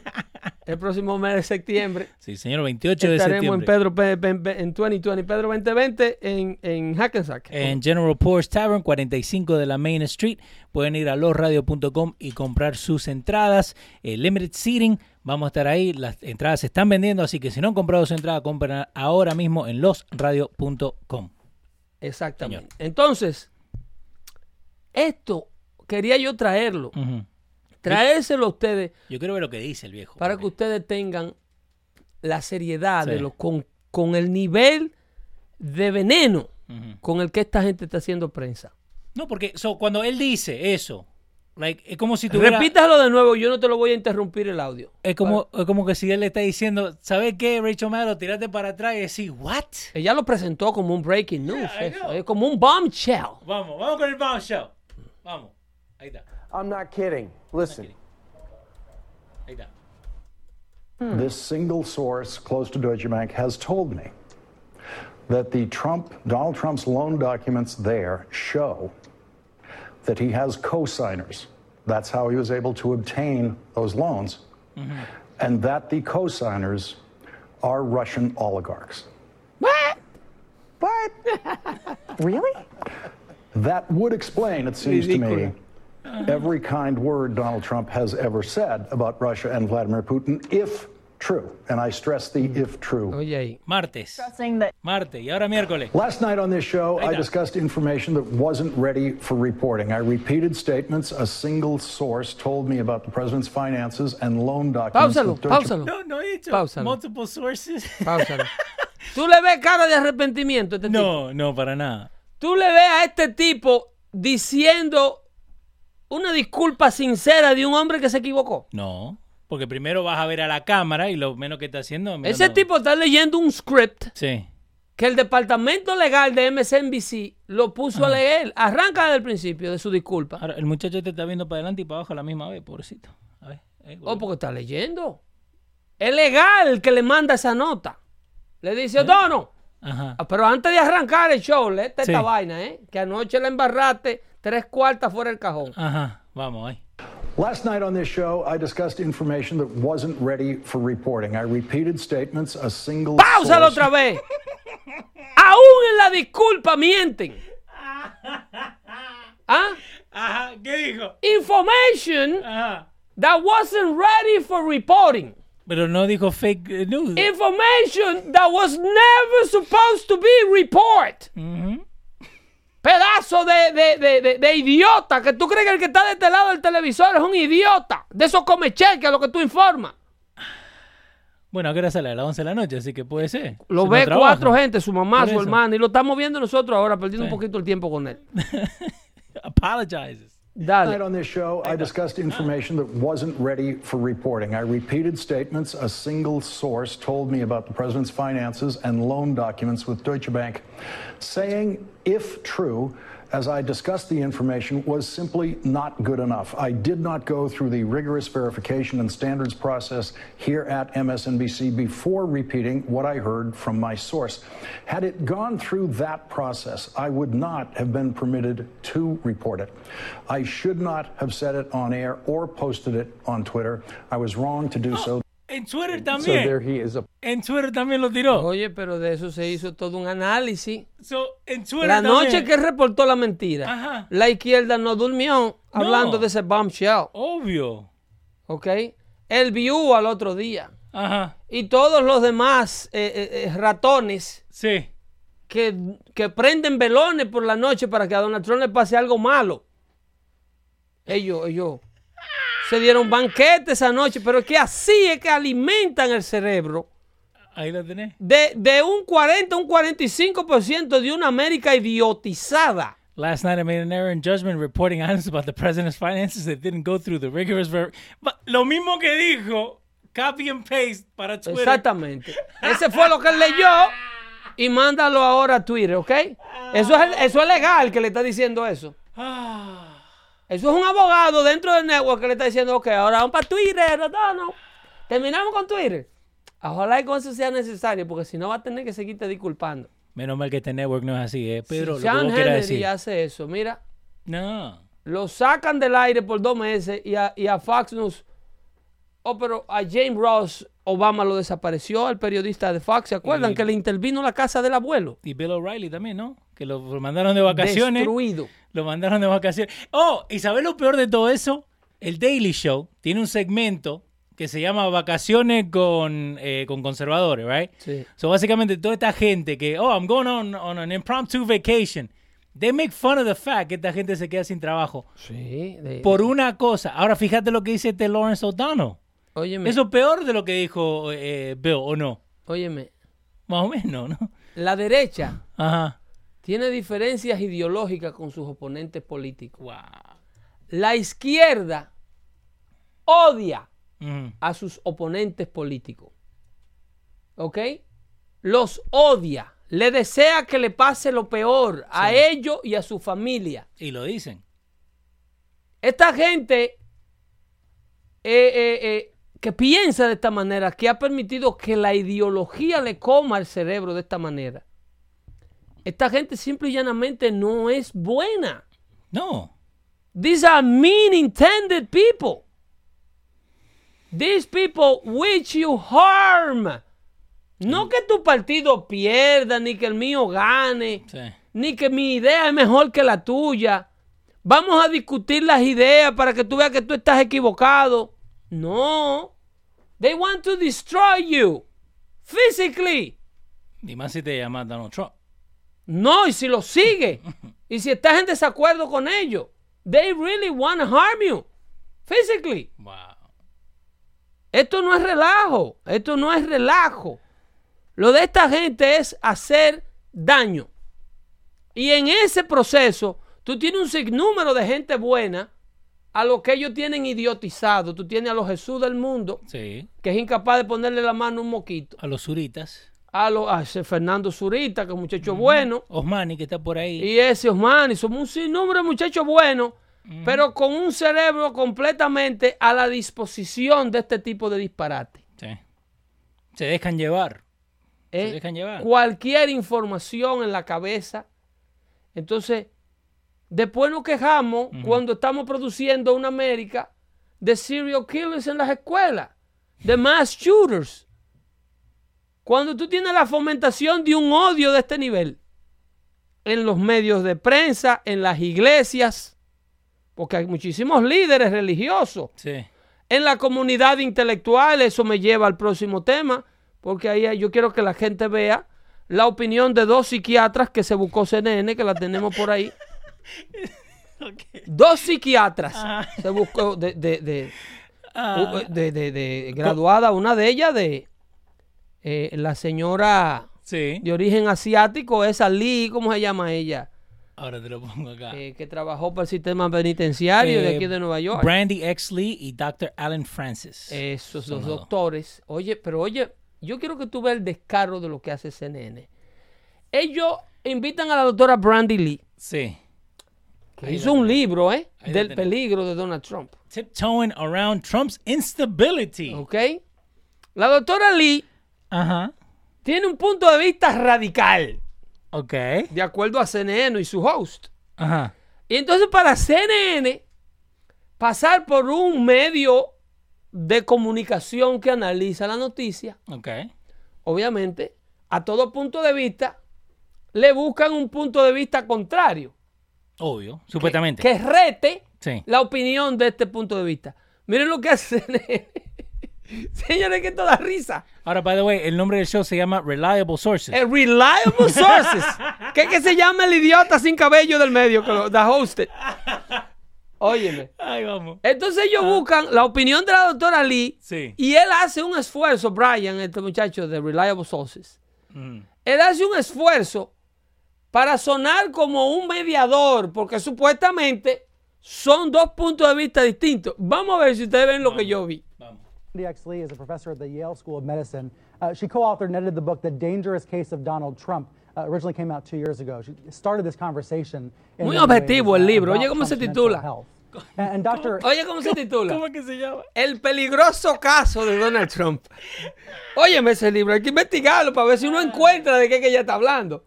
el próximo mes de septiembre Sí, señor, 28 de estaremos en septiembre. Pedro Pe- Pe- Pe- en 2020, Pedro 2020 en, en Hackensack. En General Poor's Tavern, 45 de la Main Street. Pueden ir a losradio.com y comprar sus entradas. Eh, limited seating, vamos a estar ahí. Las entradas se están vendiendo, así que si no han comprado su entrada, compren ahora mismo en losradio.com. Exactamente. Señor. Entonces, esto quería yo traerlo, Ujú. Traérselo a ustedes Yo quiero ver lo que dice el viejo. para que ustedes tengan la seriedad Sí. de lo con, con el nivel de veneno con el que esta gente está haciendo prensa. No, porque so, cuando él dice eso, like, es como si tuviera... Repítalo de nuevo, yo no te lo voy a interrumpir el audio. Es como, es como que si él le está diciendo, ¿sabes qué, Rachel Maddow? Tírate para atrás y decir, ¿what? Ella lo presentó como un breaking news, eso, es como un bombshell. Vamos, vamos con el bombshell. Vamos. Ahí está, I'm not kidding. Listen. ahí está. Hmm. This single source close to Deutsche Bank has told me that the Trump, Donald Trump's loan documents there show that he has co-signers. That's how he was able to obtain those loans. And that the co-signers are Russian oligarchs. What? What? really? That would explain, it seems to me, Ridículo. every kind word Donald Trump has ever said about Russia and Vladimir Putin, if true. And I stress the hmm. if true. Oye ahí. Martes. Saying Martes. Y ahora miércoles. Last night on this show, I discussed information that wasn't ready for reporting. I repeated statements a single source told me about the president's finances and loan documents. Páusalo, that Deutsche- páusalo. No, no he dicho Páusalo. multiple sources. Páusalo. Tú le ves cara de arrepentimiento a este tipo. no, no, para nada. Tú le ves a este tipo diciendo una disculpa sincera de un hombre que se equivocó. No, porque primero vas a ver a la cámara y lo menos que está haciendo... es Ese tipo está leyendo un script Sí. que el departamento legal de MSNBC lo puso a leer. Arranca desde el principio de su disculpa. Ahora, el muchacho te está viendo para adelante y para abajo a la misma vez, pobrecito. A ver. eh, O porque está leyendo. Es legal que le manda esa nota. Le ¿Eh? dice, Dono, Ajá. Ah, Pero antes de arrancar el show, Sí. esta vaina, ¿eh? Que anoche la embarraste tres cuartas fuera del cajón. Ajá. Vamos, ahí. Last night on this show, I discussed information that wasn't ready for reporting. I repeated statements a single ¡Páusalo source- otra vez! Aún en la disculpa mienten. ¿Ah? Ajá. ¿Qué dijo? Information Ajá. that wasn't ready for reporting. Pero no dijo fake eh, news. Information that was never supposed to be report. Pedazo de, de, de, de- de idiota. Que tú crees que el que está de este lado del televisor es un idiota. De esos come cheque a lo que tú informas. Bueno, ¿a qué hora sale? A las 11 de la noche, así que puede ser. Lo ve trabaja. cuatro gente, su mamá, su hermana, y lo estamos viendo nosotros ahora, perdiendo Sí. un poquito el tiempo con él. Apologizes. Tonight Dale. on this show, I discussed information that wasn't ready for reporting. I repeated statements a single source told me about the president's finances and loan documents with Deutsche Bank, saying, if true, as I discussed the information, was simply not good enough. I did not go through the rigorous verification and standards process here at MSNBC before repeating what I heard from my source. Had it gone through that process, I would not have been permitted to report it. I should not have said it on air or posted it on Twitter. I was wrong to do oh. so. En Twitter también. there he is. A en Twitter también lo tiró. Oye, pero de eso se hizo todo un análisis. So, en Twitter La también. noche que reportó la mentira, Ajá. la izquierda no durmió hablando de ese bombshell, Obvio. ¿ok? Él vio al otro día. Ajá. Y todos los demás eh, eh, eh, ratones Sí. que, que prenden velones por la noche para que a Donald Trump le pase algo malo. Ellos, ellos se dieron banquete esa noche, pero es que así es que alimentan el cerebro Ahí lo tenés. de, de un 40 a un 45% de una América idiotizada. Last night I made an error in judgment reporting items about the president's finances that didn't go through the rigorous ver Lo mismo que dijo, copy and paste para Twitter. Exactamente. Ese fue lo que él leyó y mándalo ahora a Twitter, ¿ok? Eso es, eso es legal que le está diciendo eso. Eso es un abogado dentro del network que le está diciendo, ok, ahora vamos para Twitter, no, no. Terminamos con Twitter. Ojalá y con eso sea necesario, porque si no va a tener que seguirte disculpando. Menos mal que este network no es así, ¿eh? Pedro, si lo que Sean quieras Hannity decir. hace eso, mira, No. lo sacan del aire por dos meses y a, y a Fox News, oh, pero a James Ross Obama lo desapareció, el periodista de Fox, ¿se acuerdan? Y- Que le intervino la casa del abuelo. Y Bill O'Reilly también, ¿no? Que lo lo mandaron de vacaciones. Destruido. Lo mandaron de vacaciones. Oh, ¿y sabes lo peor de todo eso? El Daily Show tiene un segmento que se llama Vacaciones con, eh, con conservadores, right? Sí. So, básicamente, toda esta gente que, oh, I'm going on, on an impromptu vacation. They make fun of the fact que esta gente se queda sin trabajo. Sí. de- Por una cosa. Ahora, fíjate lo que dice este Lawrence O'Donnell. óyeme, Eso es peor de lo que dijo eh, Bill, ¿o no? óyeme, Más o menos, ¿no? la derecha Ajá. Tiene diferencias ideológicas con sus oponentes políticos. Wow. La izquierda odia Ujú. a sus oponentes políticos. ¿Ok? Los odia. Le desea que le pase lo peor a ellos y a su familia. Y lo dicen. Esta gente eh, eh, eh, que piensa de esta manera, que ha permitido que la ideología le coma el cerebro de esta manera. Esta gente simple y llanamente no es buena. No. These are mean intended people. These people which you harm. No que tu partido pierda, ni que el mío gane, Sí. ni que mi idea es mejor que la tuya. Vamos a discutir las ideas para que tú veas que tú estás equivocado. No. They want to destroy you. Physically. Y más si te llamas Donald Trump. No, y si lo sigue, y si estás en desacuerdo con ellos, they really want to harm you physically. Wow. Esto no es relajo, esto no es relajo. Lo de esta gente es hacer daño. Y en ese proceso, tú tienes un sinnúmero de gente buena a lo que ellos tienen idiotizado. Tú tienes a los Jesús del mundo, Sí. que es incapaz de ponerle la mano a un moquito. A los suritas. A, ese Fernando Zurita, que es un muchacho bueno. Osmani, que está por ahí. Y ese Osmani, somos un sinnúmero de muchachos buenos, pero con un cerebro completamente a la disposición de este tipo de disparate. Sí. Se dejan llevar. ¿eh? Se dejan llevar. Cualquier información en la cabeza. Entonces, después nos quejamos cuando estamos produciendo una América de serial killers en las escuelas, de mass shooters. Cuando tú tienes la fomentación de un odio de este nivel en los medios de prensa, en las iglesias, porque hay muchísimos líderes religiosos, Sí. en la comunidad intelectual, eso me lleva al próximo tema, porque ahí yo quiero que la gente vea la opinión de dos psiquiatras que se buscó CNN, que la tenemos por ahí. Dos psiquiatras se buscó de, de, de- Ah, de- de- graduada, una de ellas de, eh, la señora Sí. de origen asiático, esa Lee, ¿cómo se llama ella? Ahora te lo pongo acá. Eh, que trabajó para el sistema penitenciario de Eh, aquí de Nueva York. Brandy X. Lee y Dr. Alan Francis. Esos Son dos doctores. Oye, pero oye, yo quiero que tú veas el descaro de lo que hace CNN. Ellos invitan a la doctora Brandy Lee, Sí. que hizo un libro, ¿eh? Ahí Del peligro de Donald Trump. Tiptoeing around Trump's instability. ¿Ok? La doctora Lee Ajá. tiene un punto de vista radical, Ok. de acuerdo a CNN y su host. Ajá. Y entonces para CNN, pasar por un medio de comunicación que analiza la noticia, Ok. obviamente, a todo punto de vista, le buscan un punto de vista contrario. Obvio. Supuestamente. Que rete Sí. la opinión de este punto de vista. Miren lo que hace CNN. Señores, que esto da risa. Ahora, by the way, el nombre del show se llama Reliable Sources. El Reliable Sources. ¿Qué que se llama el idiota sin cabello del medio que lo da hosted? Óyeme. Ay, vamos. Entonces ellos buscan la opinión de la doctora Lee Sí. y él hace un esfuerzo, Brian, este muchacho de Reliable Sources. Mm. Él hace un esfuerzo para sonar como un mediador, porque supuestamente son dos puntos de vista distintos. Vamos a ver si ustedes ven lo que yo vi. X. Lee is a professor at the Yale School of Medicine. Uh, she co-authored and edited the book "The Dangerous Case of Donald Trump." Uh, originally came out two years ago. She started this conversation. in Muy objetivo ways, el libro. Oye, ¿cómo se titula? And, and Dr. Oye, ¿cómo se titula? ¿Cómo es que se llama? El peligroso caso de Donald Trump. Óyeme ese libro, hay que investigarlo para ver si uno encuentra de qué que ella está hablando.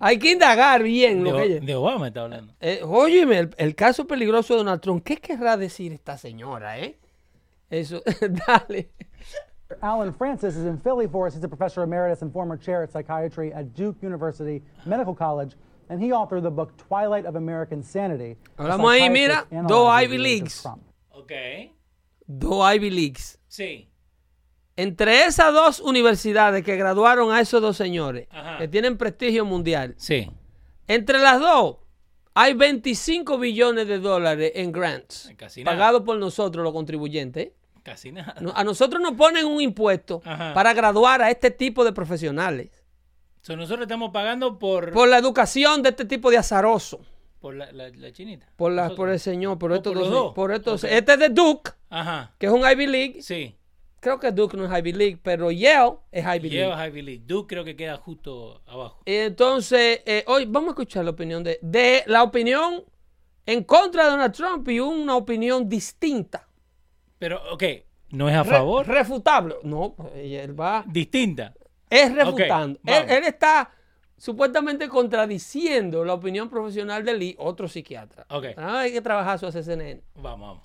Hay que indagar bien De, lo que ella... de Obama está hablando. Eh, óyeme, el, el caso peligroso de Donald Trump, ¿qué querrá decir esta señora, eh? Eso, dale. Alan Francis is in Philly for us. He's a professor emeritus and former chair at psychiatry at Duke University Medical College, and he authored the book Twilight of American Sanity. Hablamos ahí, mira, dos Ivy Leagues. Ok. Dos Ivy Leagues. Sí. Entre esas dos universidades que graduaron a esos dos señores, Ajá. que tienen prestigio mundial, Sí. entre las dos hay 25 billones de dólares en grants, pagados por nosotros los contribuyentes. Casi nada. A nosotros nos ponen un impuesto Ajá. para graduar a este tipo de profesionales, So, nosotros estamos pagando por, por la educación de este tipo de azaroso. por la, la, la chinita. Por, la, por el señor, por Oh, estos por dos. Por estos. Este es de Duke, Ajá. que es un Ivy League. Sí. Creo que Duke no es Ivy League, pero Yale es Ivy League. Lleva Ivy League. Duke creo que queda justo abajo. Entonces, eh, hoy vamos a escuchar la opinión de, de la opinión en contra de Donald Trump y una opinión distinta. Pero, ok, no es a Re- favor. refutable. No, pues, él va. Distinta. Es refutando. él, él está supuestamente contradiciendo la opinión profesional de Lee, otro psiquiatra. Ok. Ah, hay que trabajar su CNN. Vamos, vamos.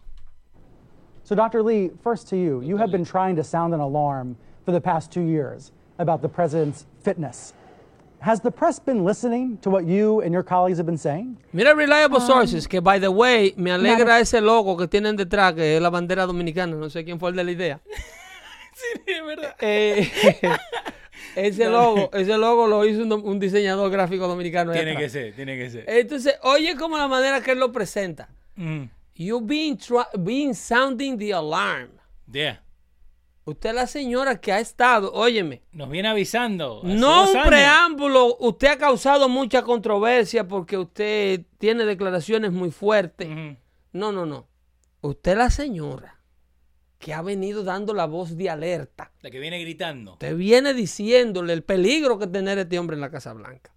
So, Dr. Lee, first to you. You have been trying to sound an alarm for the past two years about the president's fitness. Has the press been listening to what you and your colleagues have been saying? Mira Reliable Sources, que by the way, me alegra ese logo que tienen detrás, que es la bandera dominicana. No sé quién fue el de la idea. Sí, es verdad. Eh, ese logo, ese logo lo hizo un, un diseñador gráfico dominicano. ahí Tiene atrás. que ser, tiene que ser. Entonces, oye como la manera que él lo presenta. Mm, You been, sounding the alarm. yeah. Usted es la señora que ha estado, óyeme, Nos viene avisando. no un años. preámbulo, usted ha causado mucha controversia porque usted tiene declaraciones muy fuertes. No, no, no. Usted es la señora que ha venido dando la voz de alerta. La que viene gritando. Usted viene diciéndole el peligro que tener este hombre en la Casa Blanca.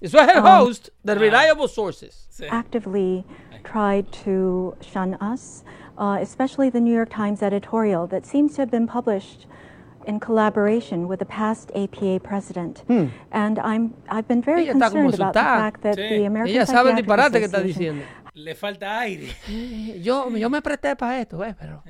Eso es el host de Reliable Sources. Actively tried to shun us, uh, especially the New York Times editorial that seems to have been published in collaboration with the past APA president. And I'm, I've been very Ella concerned about the fact that Sí. the American Ella sabe el disparate que está diciendo. Le falta aire. Yo, yo me presté para esto, eh, pero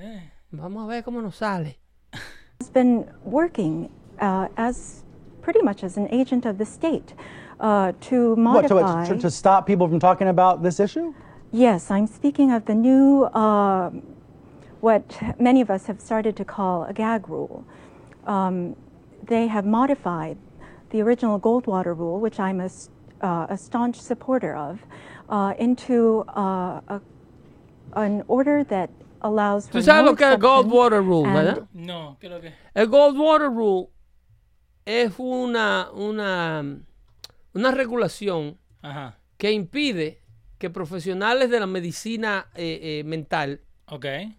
vamos a ver cómo nos sale. has been working uh, as pretty much as an agent of the state uh, to What, to, modify. to, to stop people from talking about this issue? Yes, I'm speaking of the new, uh, what many of us have started to call a gag rule. Um, they have modified the original Goldwater rule, which I'm a, s- uh, a staunch supporter of, uh, into uh, a, an order that allows for Tú sabes no lo que el Goldwater Rule, ¿verdad? No, creo que. El Goldwater Rule es una, una, una regulación Ajá. que impide que profesionales de la medicina eh, eh, mental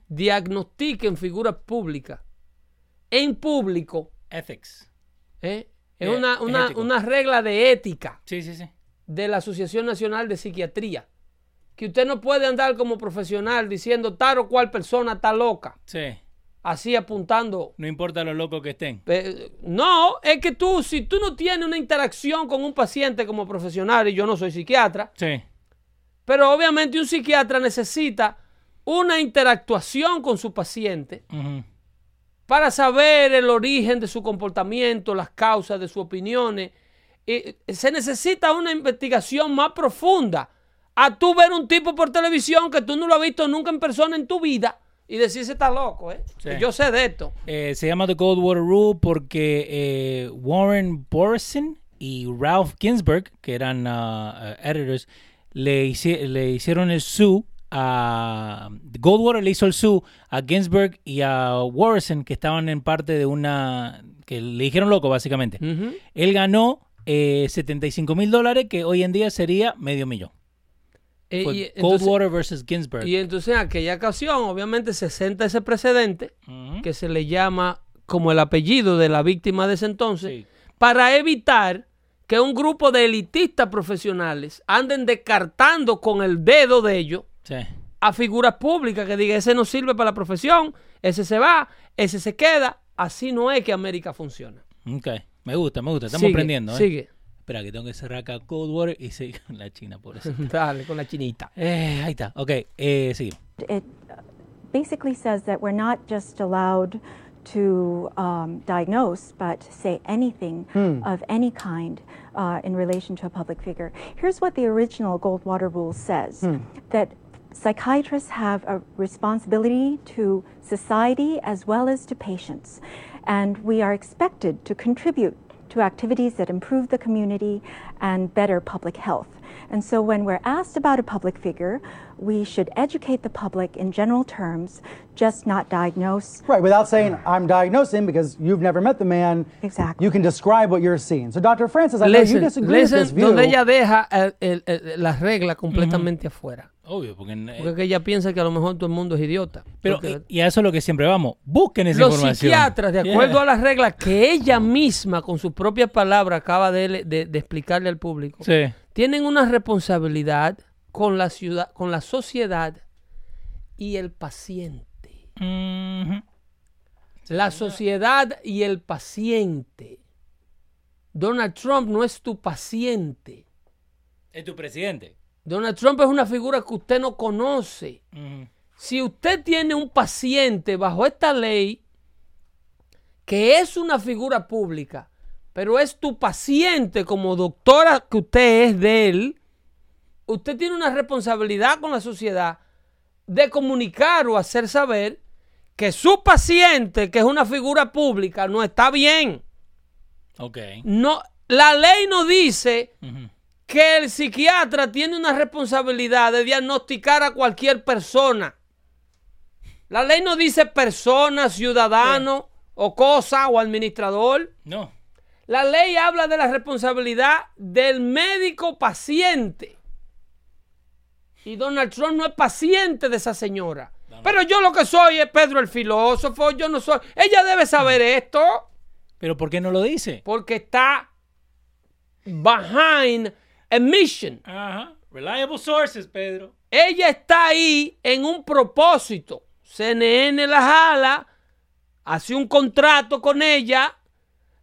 diagnostiquen figuras públicas en público. Ethics. ¿eh? Es una, una- una regla de ética Sí, sí, sí. de la Asociación Nacional de Psiquiatría. Que usted no puede andar como profesional diciendo tal o cual persona está loca, Sí. Así apuntando. No importa lo loco que estén. Eh, No, es que tú, si tú no tienes una interacción con un paciente como profesional, y yo no soy psiquiatra, Sí. pero obviamente un psiquiatra necesita una interactuación con su paciente para saber el origen de su comportamiento, las causas de sus opiniones. Y se necesita una investigación más profunda. A tú ver un tipo por televisión que tú no lo has visto nunca en persona en tu vida y decir, "Ese está loco, ¿eh? Sí. Yo sé de esto. Eh, se llama The Goldwater Rule porque eh, Warren Borson y Ralph Ginsburg, que eran uh, editors, le, hici- le hicieron el sue a Goldwater le hizo el sue a Ginsburg y a Warrison que estaban en parte de una que le dijeron loco básicamente. Él ganó eh, 75 mil dólares que hoy en día sería medio millón. Eh, Fue y entonces- Goldwater versus Ginsburg. Y entonces en aquella ocasión, obviamente, se senta ese precedente que se le llama como el apellido de la víctima de ese entonces, Sí. para evitar que un grupo de elitistas profesionales anden descartando con el dedo de ellos Sí. a figuras públicas que diga ese no sirve para la profesión, ese se va, ese se queda. Así no es que América funciona. Ok. Me gusta, me gusta. Estamos Sigue, aprendiendo. ¿eh? Sigue. Espera, que tengo que cerrar acá Coldwater y seguir con la China, por eso. Dale, con la chinita. Eh, ahí está. Ok, eh, seguimos. It uh, basically says that we're not just allowed to um, diagnose, but say anything of any kind uh, in relation to a public figure. Here's what the original Goldwater Rule says that psychiatrists have a responsibility to society as well as to patients, and we are expected to contribute to activities that improve the community and better public health. And so when we're asked about a public figure, we should educate the public in general terms, just not diagnose. Right, without saying I'm diagnosing because you've never met the man. Exactly. You can describe what you're seeing. So, Dr. Francis, I know you Listen, with this listen, view. donde ella deja eh, eh, eh, el- el- el- las reglas completamente mm-hmm. afuera. Obvio, porque... eh, Porque es que ella piensa que a lo mejor todo el mundo es idiota. pero, Porque y y a eso es lo que siempre vamos. Busquen esa los información. psiquiatras, de Yeah. acuerdo a las reglas que ella misma, con sus propias palabras, acaba de, de- de explicarle al público, Sí. tienen una responsabilidad con la ciudad, con la sociedad y el paciente. La sociedad y el paciente. Donald Trump no es tu paciente. Es tu presidente. Donald Trump es una figura que usted no conoce. Si usted tiene un paciente bajo esta ley, que es una figura pública, pero es tu paciente como doctora que usted es de él, usted tiene una responsabilidad con la sociedad de comunicar o hacer saber que su paciente, que es una figura pública, no está bien. Ok. No, la ley no dice. Que el psiquiatra tiene una responsabilidad de diagnosticar a cualquier persona. La ley no dice persona, ciudadano o cosa o administrador. No. La ley habla de la responsabilidad del médico paciente. Y Donald Trump no es paciente de esa señora. Pero yo lo que soy es Pedro el filósofo, yo no soy. Ella debe saber esto Pero ¿por qué no lo dice? porque está behind a mission. Ajá. Reliable sources, Pedro. Ella está ahí en un propósito. CNN la jala, hace un contrato con ella,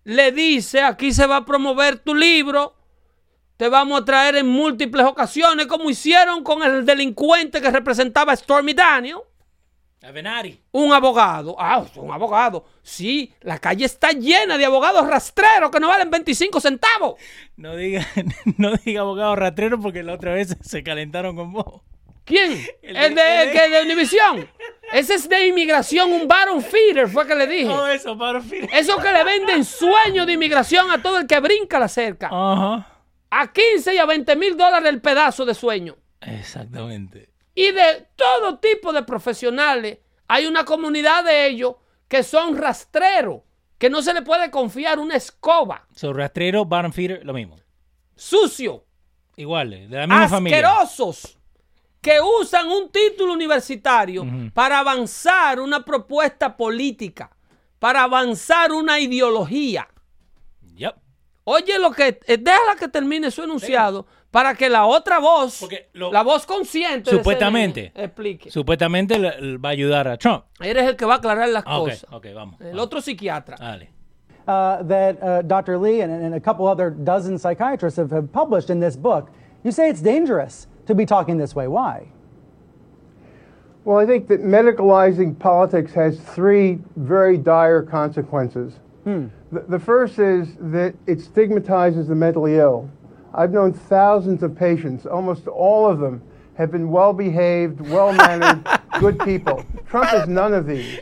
le dice, aquí se va a promover tu libro, te vamos a traer en múltiples ocasiones, como hicieron con el delincuente que representaba a Stormy Daniel. Un abogado. Ah, un abogado. Sí, la calle está llena de abogados rastreros que no valen 25 centavos. No diga, no diga abogado ratrero porque la otra vez se calentaron con vos. ¿Quién? El El, de- de, el de- que de Univisión. Ese es de inmigración, un baron feeder, fue que le dije. Todo eso para fin. Eso que le venden sueños de inmigración a todo el que brinca la cerca. Ajá. A 15 y a 20 mil dólares el pedazo de sueño. Exactamente. Y de todo tipo de profesionales, hay una comunidad de ellos que son rastreros. que no se le puede confiar una escoba. So, rastrero, bottom feeder, lo mismo. Sucio, Igual, de la misma familia. asquerosos, que usan un título universitario para avanzar una propuesta política, para avanzar una ideología. Yep. Oye, lo que eh, déjala que termine su enunciado para que la otra voz, lo- la voz consciente, de Supuestamente. CNN, explique. Supuestamente le- le va a ayudar a Trump. Eres el que va a aclarar las Ah, ok, cosas. ok, vamos. El vamos. otro psiquiatra. Dale. uh, that uh, Dr. Lee and, and a couple other dozen psychiatrists have, have published in this book. You say it's dangerous to be talking this way. Why? Well, I think that medicalizing politics has three very dire consequences. The, the first is that it stigmatizes the mentally ill. I've known thousands of patients, almost all of them have been well behaved, well mannered, good people. Trump is none of these.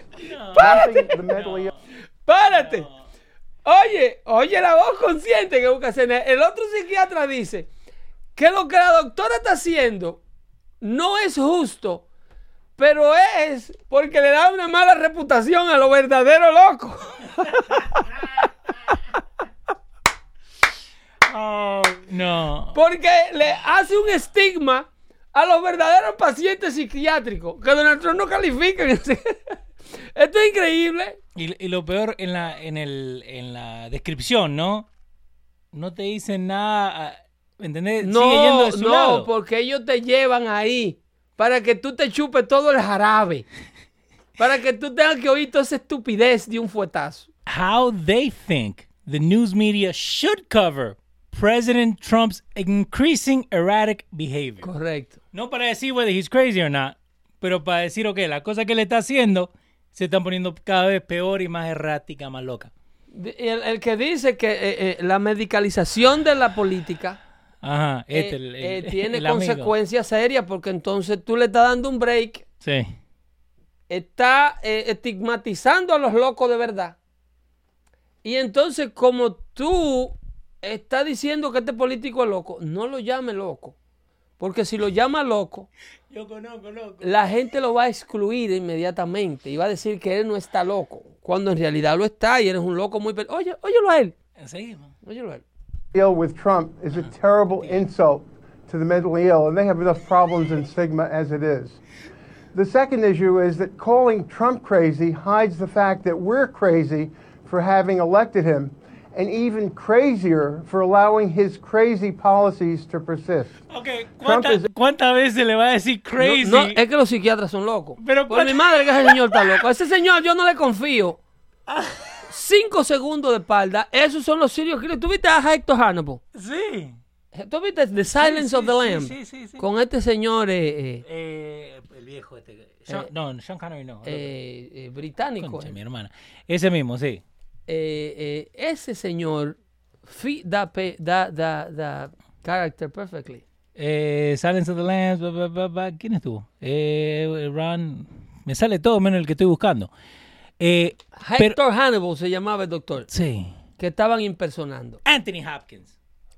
Lumping the mentally ill. ¡Párate! Oye, oye la voz consciente que busca CNN. El otro psiquiatra dice que lo que la doctora está haciendo no es justo, pero es porque le da una mala reputación a lo verdadero loco. Oh, no. Porque le hace un estigma a los verdaderos pacientes psiquiátricos que Donald Trump no califican. Esto es increíble. Y, y lo peor en la, en, el, en la descripción, ¿no? No te dicen nada. ¿Entendés? Sigue yendo No, de su no, lado. porque ellos te llevan ahí para que tú te chupes todo el jarabe. Para que tú tengas que oír toda esa estupidez de un fuetazo. How they think the news media should cover President Trump's increasing erratic behavior. Correcto. No para decir whether he's crazy or not, pero para decir, ok, la cosa que le está haciendo se están poniendo cada vez peor y más errática, más loca. El, el que dice que eh, eh, la medicalización de la política Ajá, eh, este, el- el- tiene consecuencias serias porque entonces tú le estás dando un break, Sí. está estigmatizando a los locos de verdad. Y entonces como tú estás diciendo que este político es loco, no lo llame loco. Porque si lo llama loco, Yo conozco, loco. la gente lo va a excluir inmediatamente y va a decir que él no está loco, cuando en realidad lo está y eres un loco muy... Oye, óyelo a él, Seguimos. óyelo a él. ill with Trump is a terrible insult to the mentally ill, and they have enough problems and stigma as it is. The second issue is that calling Trump crazy hides the fact that we're crazy for having elected him, and even crazier for allowing his crazy policies to persist. Ok, Trump ¿cuántas is- cuántas veces le va a decir crazy? No, no, es que los psiquiatras son locos. Pero Por ¿cuál- mi madre que ese señor está loco. A ese señor yo no le confío. Cinco segundos de espalda. Esos son los serios killers. ¿Tú viste a Hector Hannibal? Sí. ¿Tú viste The Silence sí, of the sí, Lamb? sí, sí, sí. Con este señor eh, eh, Eh, el viejo este. Sean- Eh, no, Sean Connery no. eh, eh, británico. Concha, eh. mi hermana. Ese mismo, sí. Eh, eh, ese señor fit that, pe- that, that, that character perfectly. Eh, Silence of the Lambs. ¿Quién estuvo? Eh, Ron. Me sale todo menos el que estoy buscando. Eh, pero- Hector Hannibal se llamaba el doctor. sí. Que estaban impersonando. Anthony Hopkins.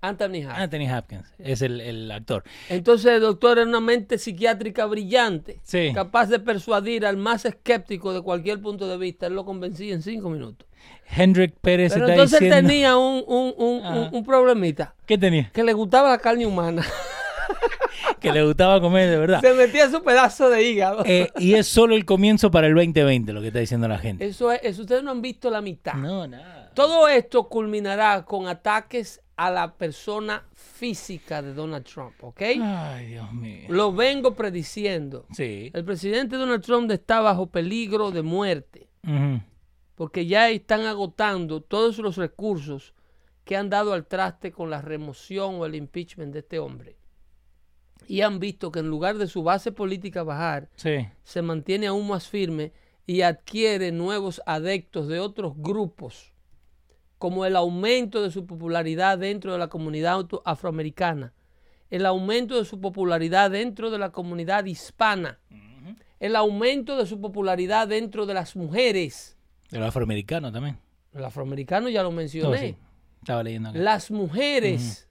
Anthony Hannibal. Anthony Hopkins es el, el actor. Entonces el doctor era una mente psiquiátrica brillante, Sí. capaz de persuadir al más escéptico de cualquier punto de vista. Él lo convencía en cinco minutos. Hendrik Pérez Pero está entonces diciendo... tenía un, un, un, Ajá. un- un problemita, ¿Qué tenía? que le gustaba la carne humana. Que le gustaba comer de verdad. Se metía su pedazo de hígado. Eh, y es solo el comienzo para el 2020 lo que está diciendo la gente. Eso es, eso ustedes no han visto la mitad. No, nada. Todo esto culminará con ataques a la persona física de Donald Trump, ¿ok? Ay, Dios mío. Lo vengo prediciendo. Sí. El presidente Donald Trump está bajo peligro de muerte. Porque ya están agotando todos los recursos que han dado al traste con la remoción o el impeachment de este hombre. Y han visto que en lugar de su base política bajar, Sí. se mantiene aún más firme y adquiere nuevos adeptos de otros grupos, como el aumento de su popularidad dentro de la comunidad afroamericana, el aumento de su popularidad dentro de la comunidad hispana, el aumento de su popularidad dentro de las mujeres. De los afroamericanos también. El afroamericano ya lo mencioné. sí. Estaba leyendo acá. Las mujeres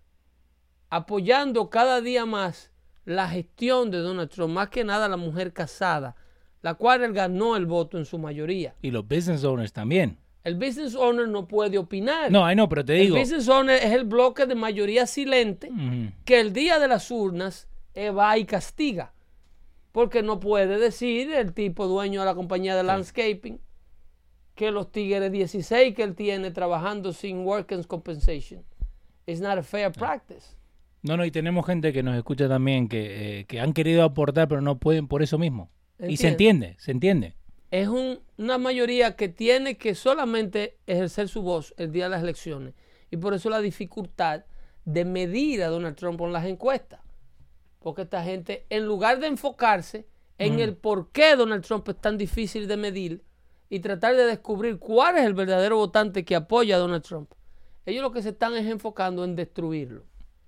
apoyando cada día más la gestión de Donald Trump, más que nada la mujer casada, la cual él ganó el voto en su mayoría. Y los business owners también. El business owner no puede opinar. No, ay no, pero te el digo. business owner es el bloque de mayoría silente que el día de las urnas eh, va y castiga. Porque no puede decir el tipo dueño de la compañía de landscaping que los tigres 16 que él tiene trabajando sin workers compensation. It's not a fair practice. No, no, y tenemos gente que nos escucha también que, eh, que han querido aportar, pero no pueden por eso mismo. Y se entiende, se entiende. Es un- una mayoría que tiene que solamente ejercer su voz el día de las elecciones. Y por eso la dificultad de medir a Donald Trump en las encuestas. Porque esta gente, en lugar de enfocarse en el por qué Donald Trump es tan difícil de medir y tratar de descubrir cuál es el verdadero votante que apoya a Donald Trump, ellos lo que se están es enfocando en destruirlo.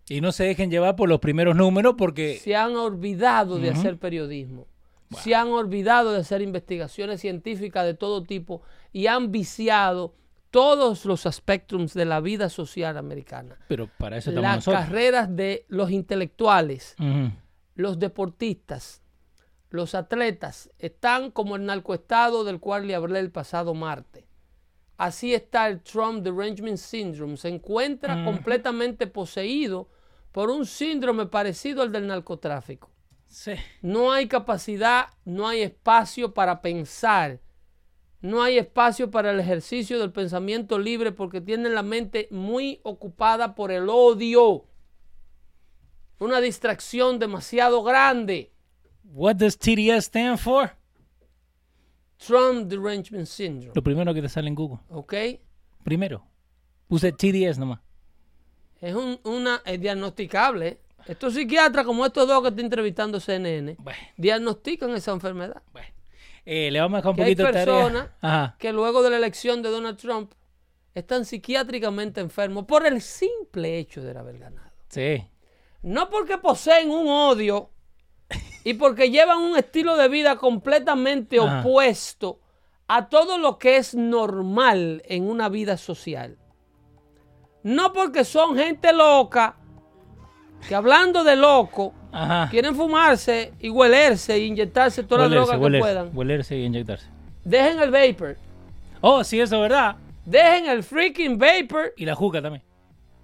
Y no se dejen llevar por los primeros números porque Se han olvidado de hacer periodismo. Se han olvidado de hacer investigaciones científicas de todo tipo y han viciado todos los aspectos de la vida social americana. pero para eso Las nosotros. carreras de los intelectuales, los deportistas, los atletas están como el narcoestado del cual le hablé el pasado martes. Así está el Trump Derangement Syndrome. Se encuentra completamente poseído por un síndrome parecido al del narcotráfico. Sí. No hay capacidad, no hay espacio para pensar. No hay espacio para el ejercicio del pensamiento libre porque tienen la mente muy ocupada por el odio. Una distracción demasiado grande. What does TDS stand for? Trump Derangement Syndrome. Lo primero que te sale en Google. ¿Ok? Primero. Puse TDS nomás. Es un, una, es diagnosticable. Estos psiquiatras, como estos dos que está entrevistando CNN, Bueno, diagnostican esa enfermedad. bueno. Eh, le vamos a dejar un Que hay poquito de personas tarea. Que luego de la elección de Donald Trump están psiquiátricamente enfermos por el simple hecho de haber ganado. Sí. No porque poseen un odio y porque llevan un estilo de vida completamente Ajá. opuesto a todo lo que es normal en una vida social. No porque son gente loca que hablando de loco Ajá. quieren fumarse y huelerse e inyectarse toda la Huelerse, droga que puedan. huelerse y inyectarse. Dejen el vapor. Oh, sí, eso es verdad. Dejen el freaking vapor. Y la juca también.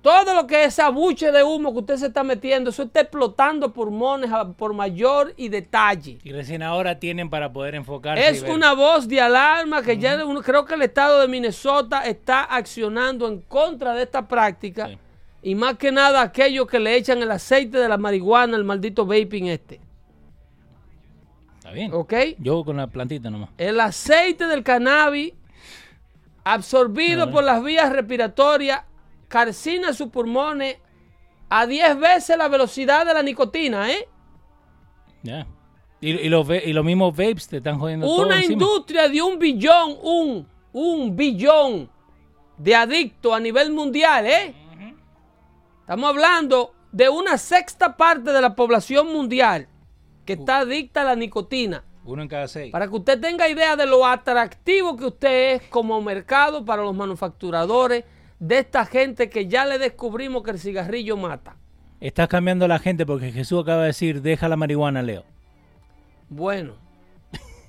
Todo lo que es esa buche de humo que usted se está metiendo, eso está explotando pulmones por mayor y detalle. Y recién ahora tienen para poder enfocarse. Es una voz de alarma que ya uno- creo que el estado de Minnesota está accionando en contra de esta práctica. Sí. Y más que nada aquellos que le echan el aceite de la marihuana al maldito vaping este. Está bien. ¿Ok? Yo con la plantita nomás. El aceite del cannabis absorbido por las vías respiratorias calcina sus pulmones a 10 veces la velocidad de la nicotina, ¿eh? Ya. Y, y los, y los mismos vapes te están jodiendo todo Una encima. industria de un billón, un, un billón de adictos a nivel mundial, ¿eh? Estamos hablando de una sexta parte de la población mundial que está adicta a la nicotina. Uno en cada seis. Para que usted tenga idea de lo atractivo que usted es como mercado para los manufacturadores de esta gente que ya le descubrimos que el cigarrillo mata. Estás cambiando a la gente porque Jesús acaba de decir, deja la marihuana, Leo. Bueno,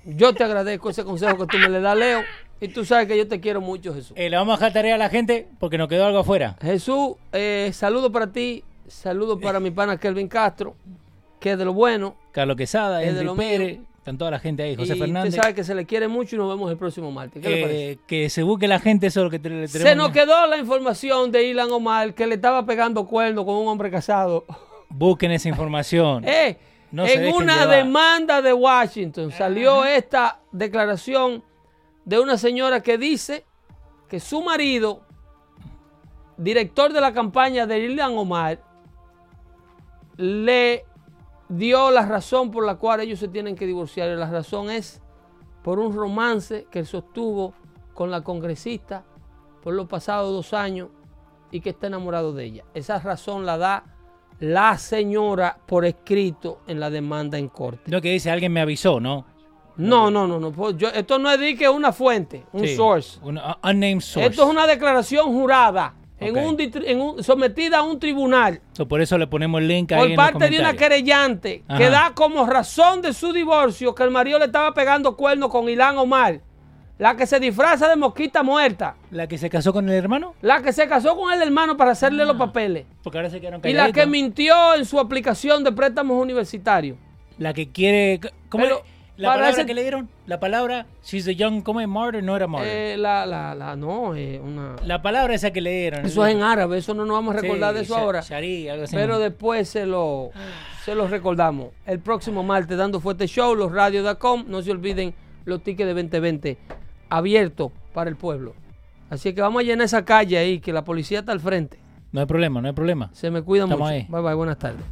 yo te agradezco ese consejo que tú me le das, Leo. Y tú sabes que yo te quiero mucho, Jesús. Eh, le vamos a dejar tarea a la gente porque nos quedó algo afuera. Jesús, eh, saludo para ti, saludo para mi pana Kelvin Castro, que es de lo bueno. Carlos Quesada, Es de lo Pérez, mío. están toda la gente ahí, José y Fernández. usted sabe que se le quiere mucho y nos vemos el próximo martes. ¿Qué le parece? Eh, que se busque la gente, eso es lo que tenemos. Se nos quedó la información de Ilan Omar que le estaba pegando cuerno con un hombre casado. Busquen esa información. Eh, No en una llevar. demanda de Washington salió esta declaración de una señora que dice que su marido, director de la campaña de Ilan Omar, le dio la razón por la cual ellos se tienen que divorciar. Y la razón es por un romance que él sostuvo con la congresista por los pasados dos años y que está enamorado de ella. Esa razón la da la señora por escrito en la demanda en corte. Lo que dice, alguien me avisó, ¿no? No, no, no, no. yo- esto no es de que una fuente, un Sí, source. un uh, unnamed source. Esto es una declaración jurada en un ditri- en un- sometida a un tribunal So, por eso le ponemos el link ahí por en los parte de una querellante que da como razón de su divorcio que el marido le estaba pegando cuernos con Ilan Omar. La que se disfraza de mosquita muerta. ¿La que se casó con el hermano? La que se casó con el hermano para hacerle los papeles. Porque ahora se quedaron Y la que calladitos. mintió en su aplicación de préstamos universitarios. La que quiere... ¿Cómo Pero? La para palabra ese- que le dieron, la palabra, she's a young, ¿cómo es? Martyr, no era martyr. Eh, la, la, la, no, eh, una... la palabra esa que le dieron. Eso es en árabe, eso no nos vamos a recordar Sí, de eso ahora. Shari, algo así. Pero después se lo, se lo recordamos. El próximo martes, dando fuerte show, los radios.com. No se olviden los tickets de 2020 abiertos para el pueblo. Así que vamos a llenar esa calle ahí, que la policía está al frente. No hay problema, no hay problema. Se me cuidan Estamos mucho. ahí. Bye bye, buenas tardes.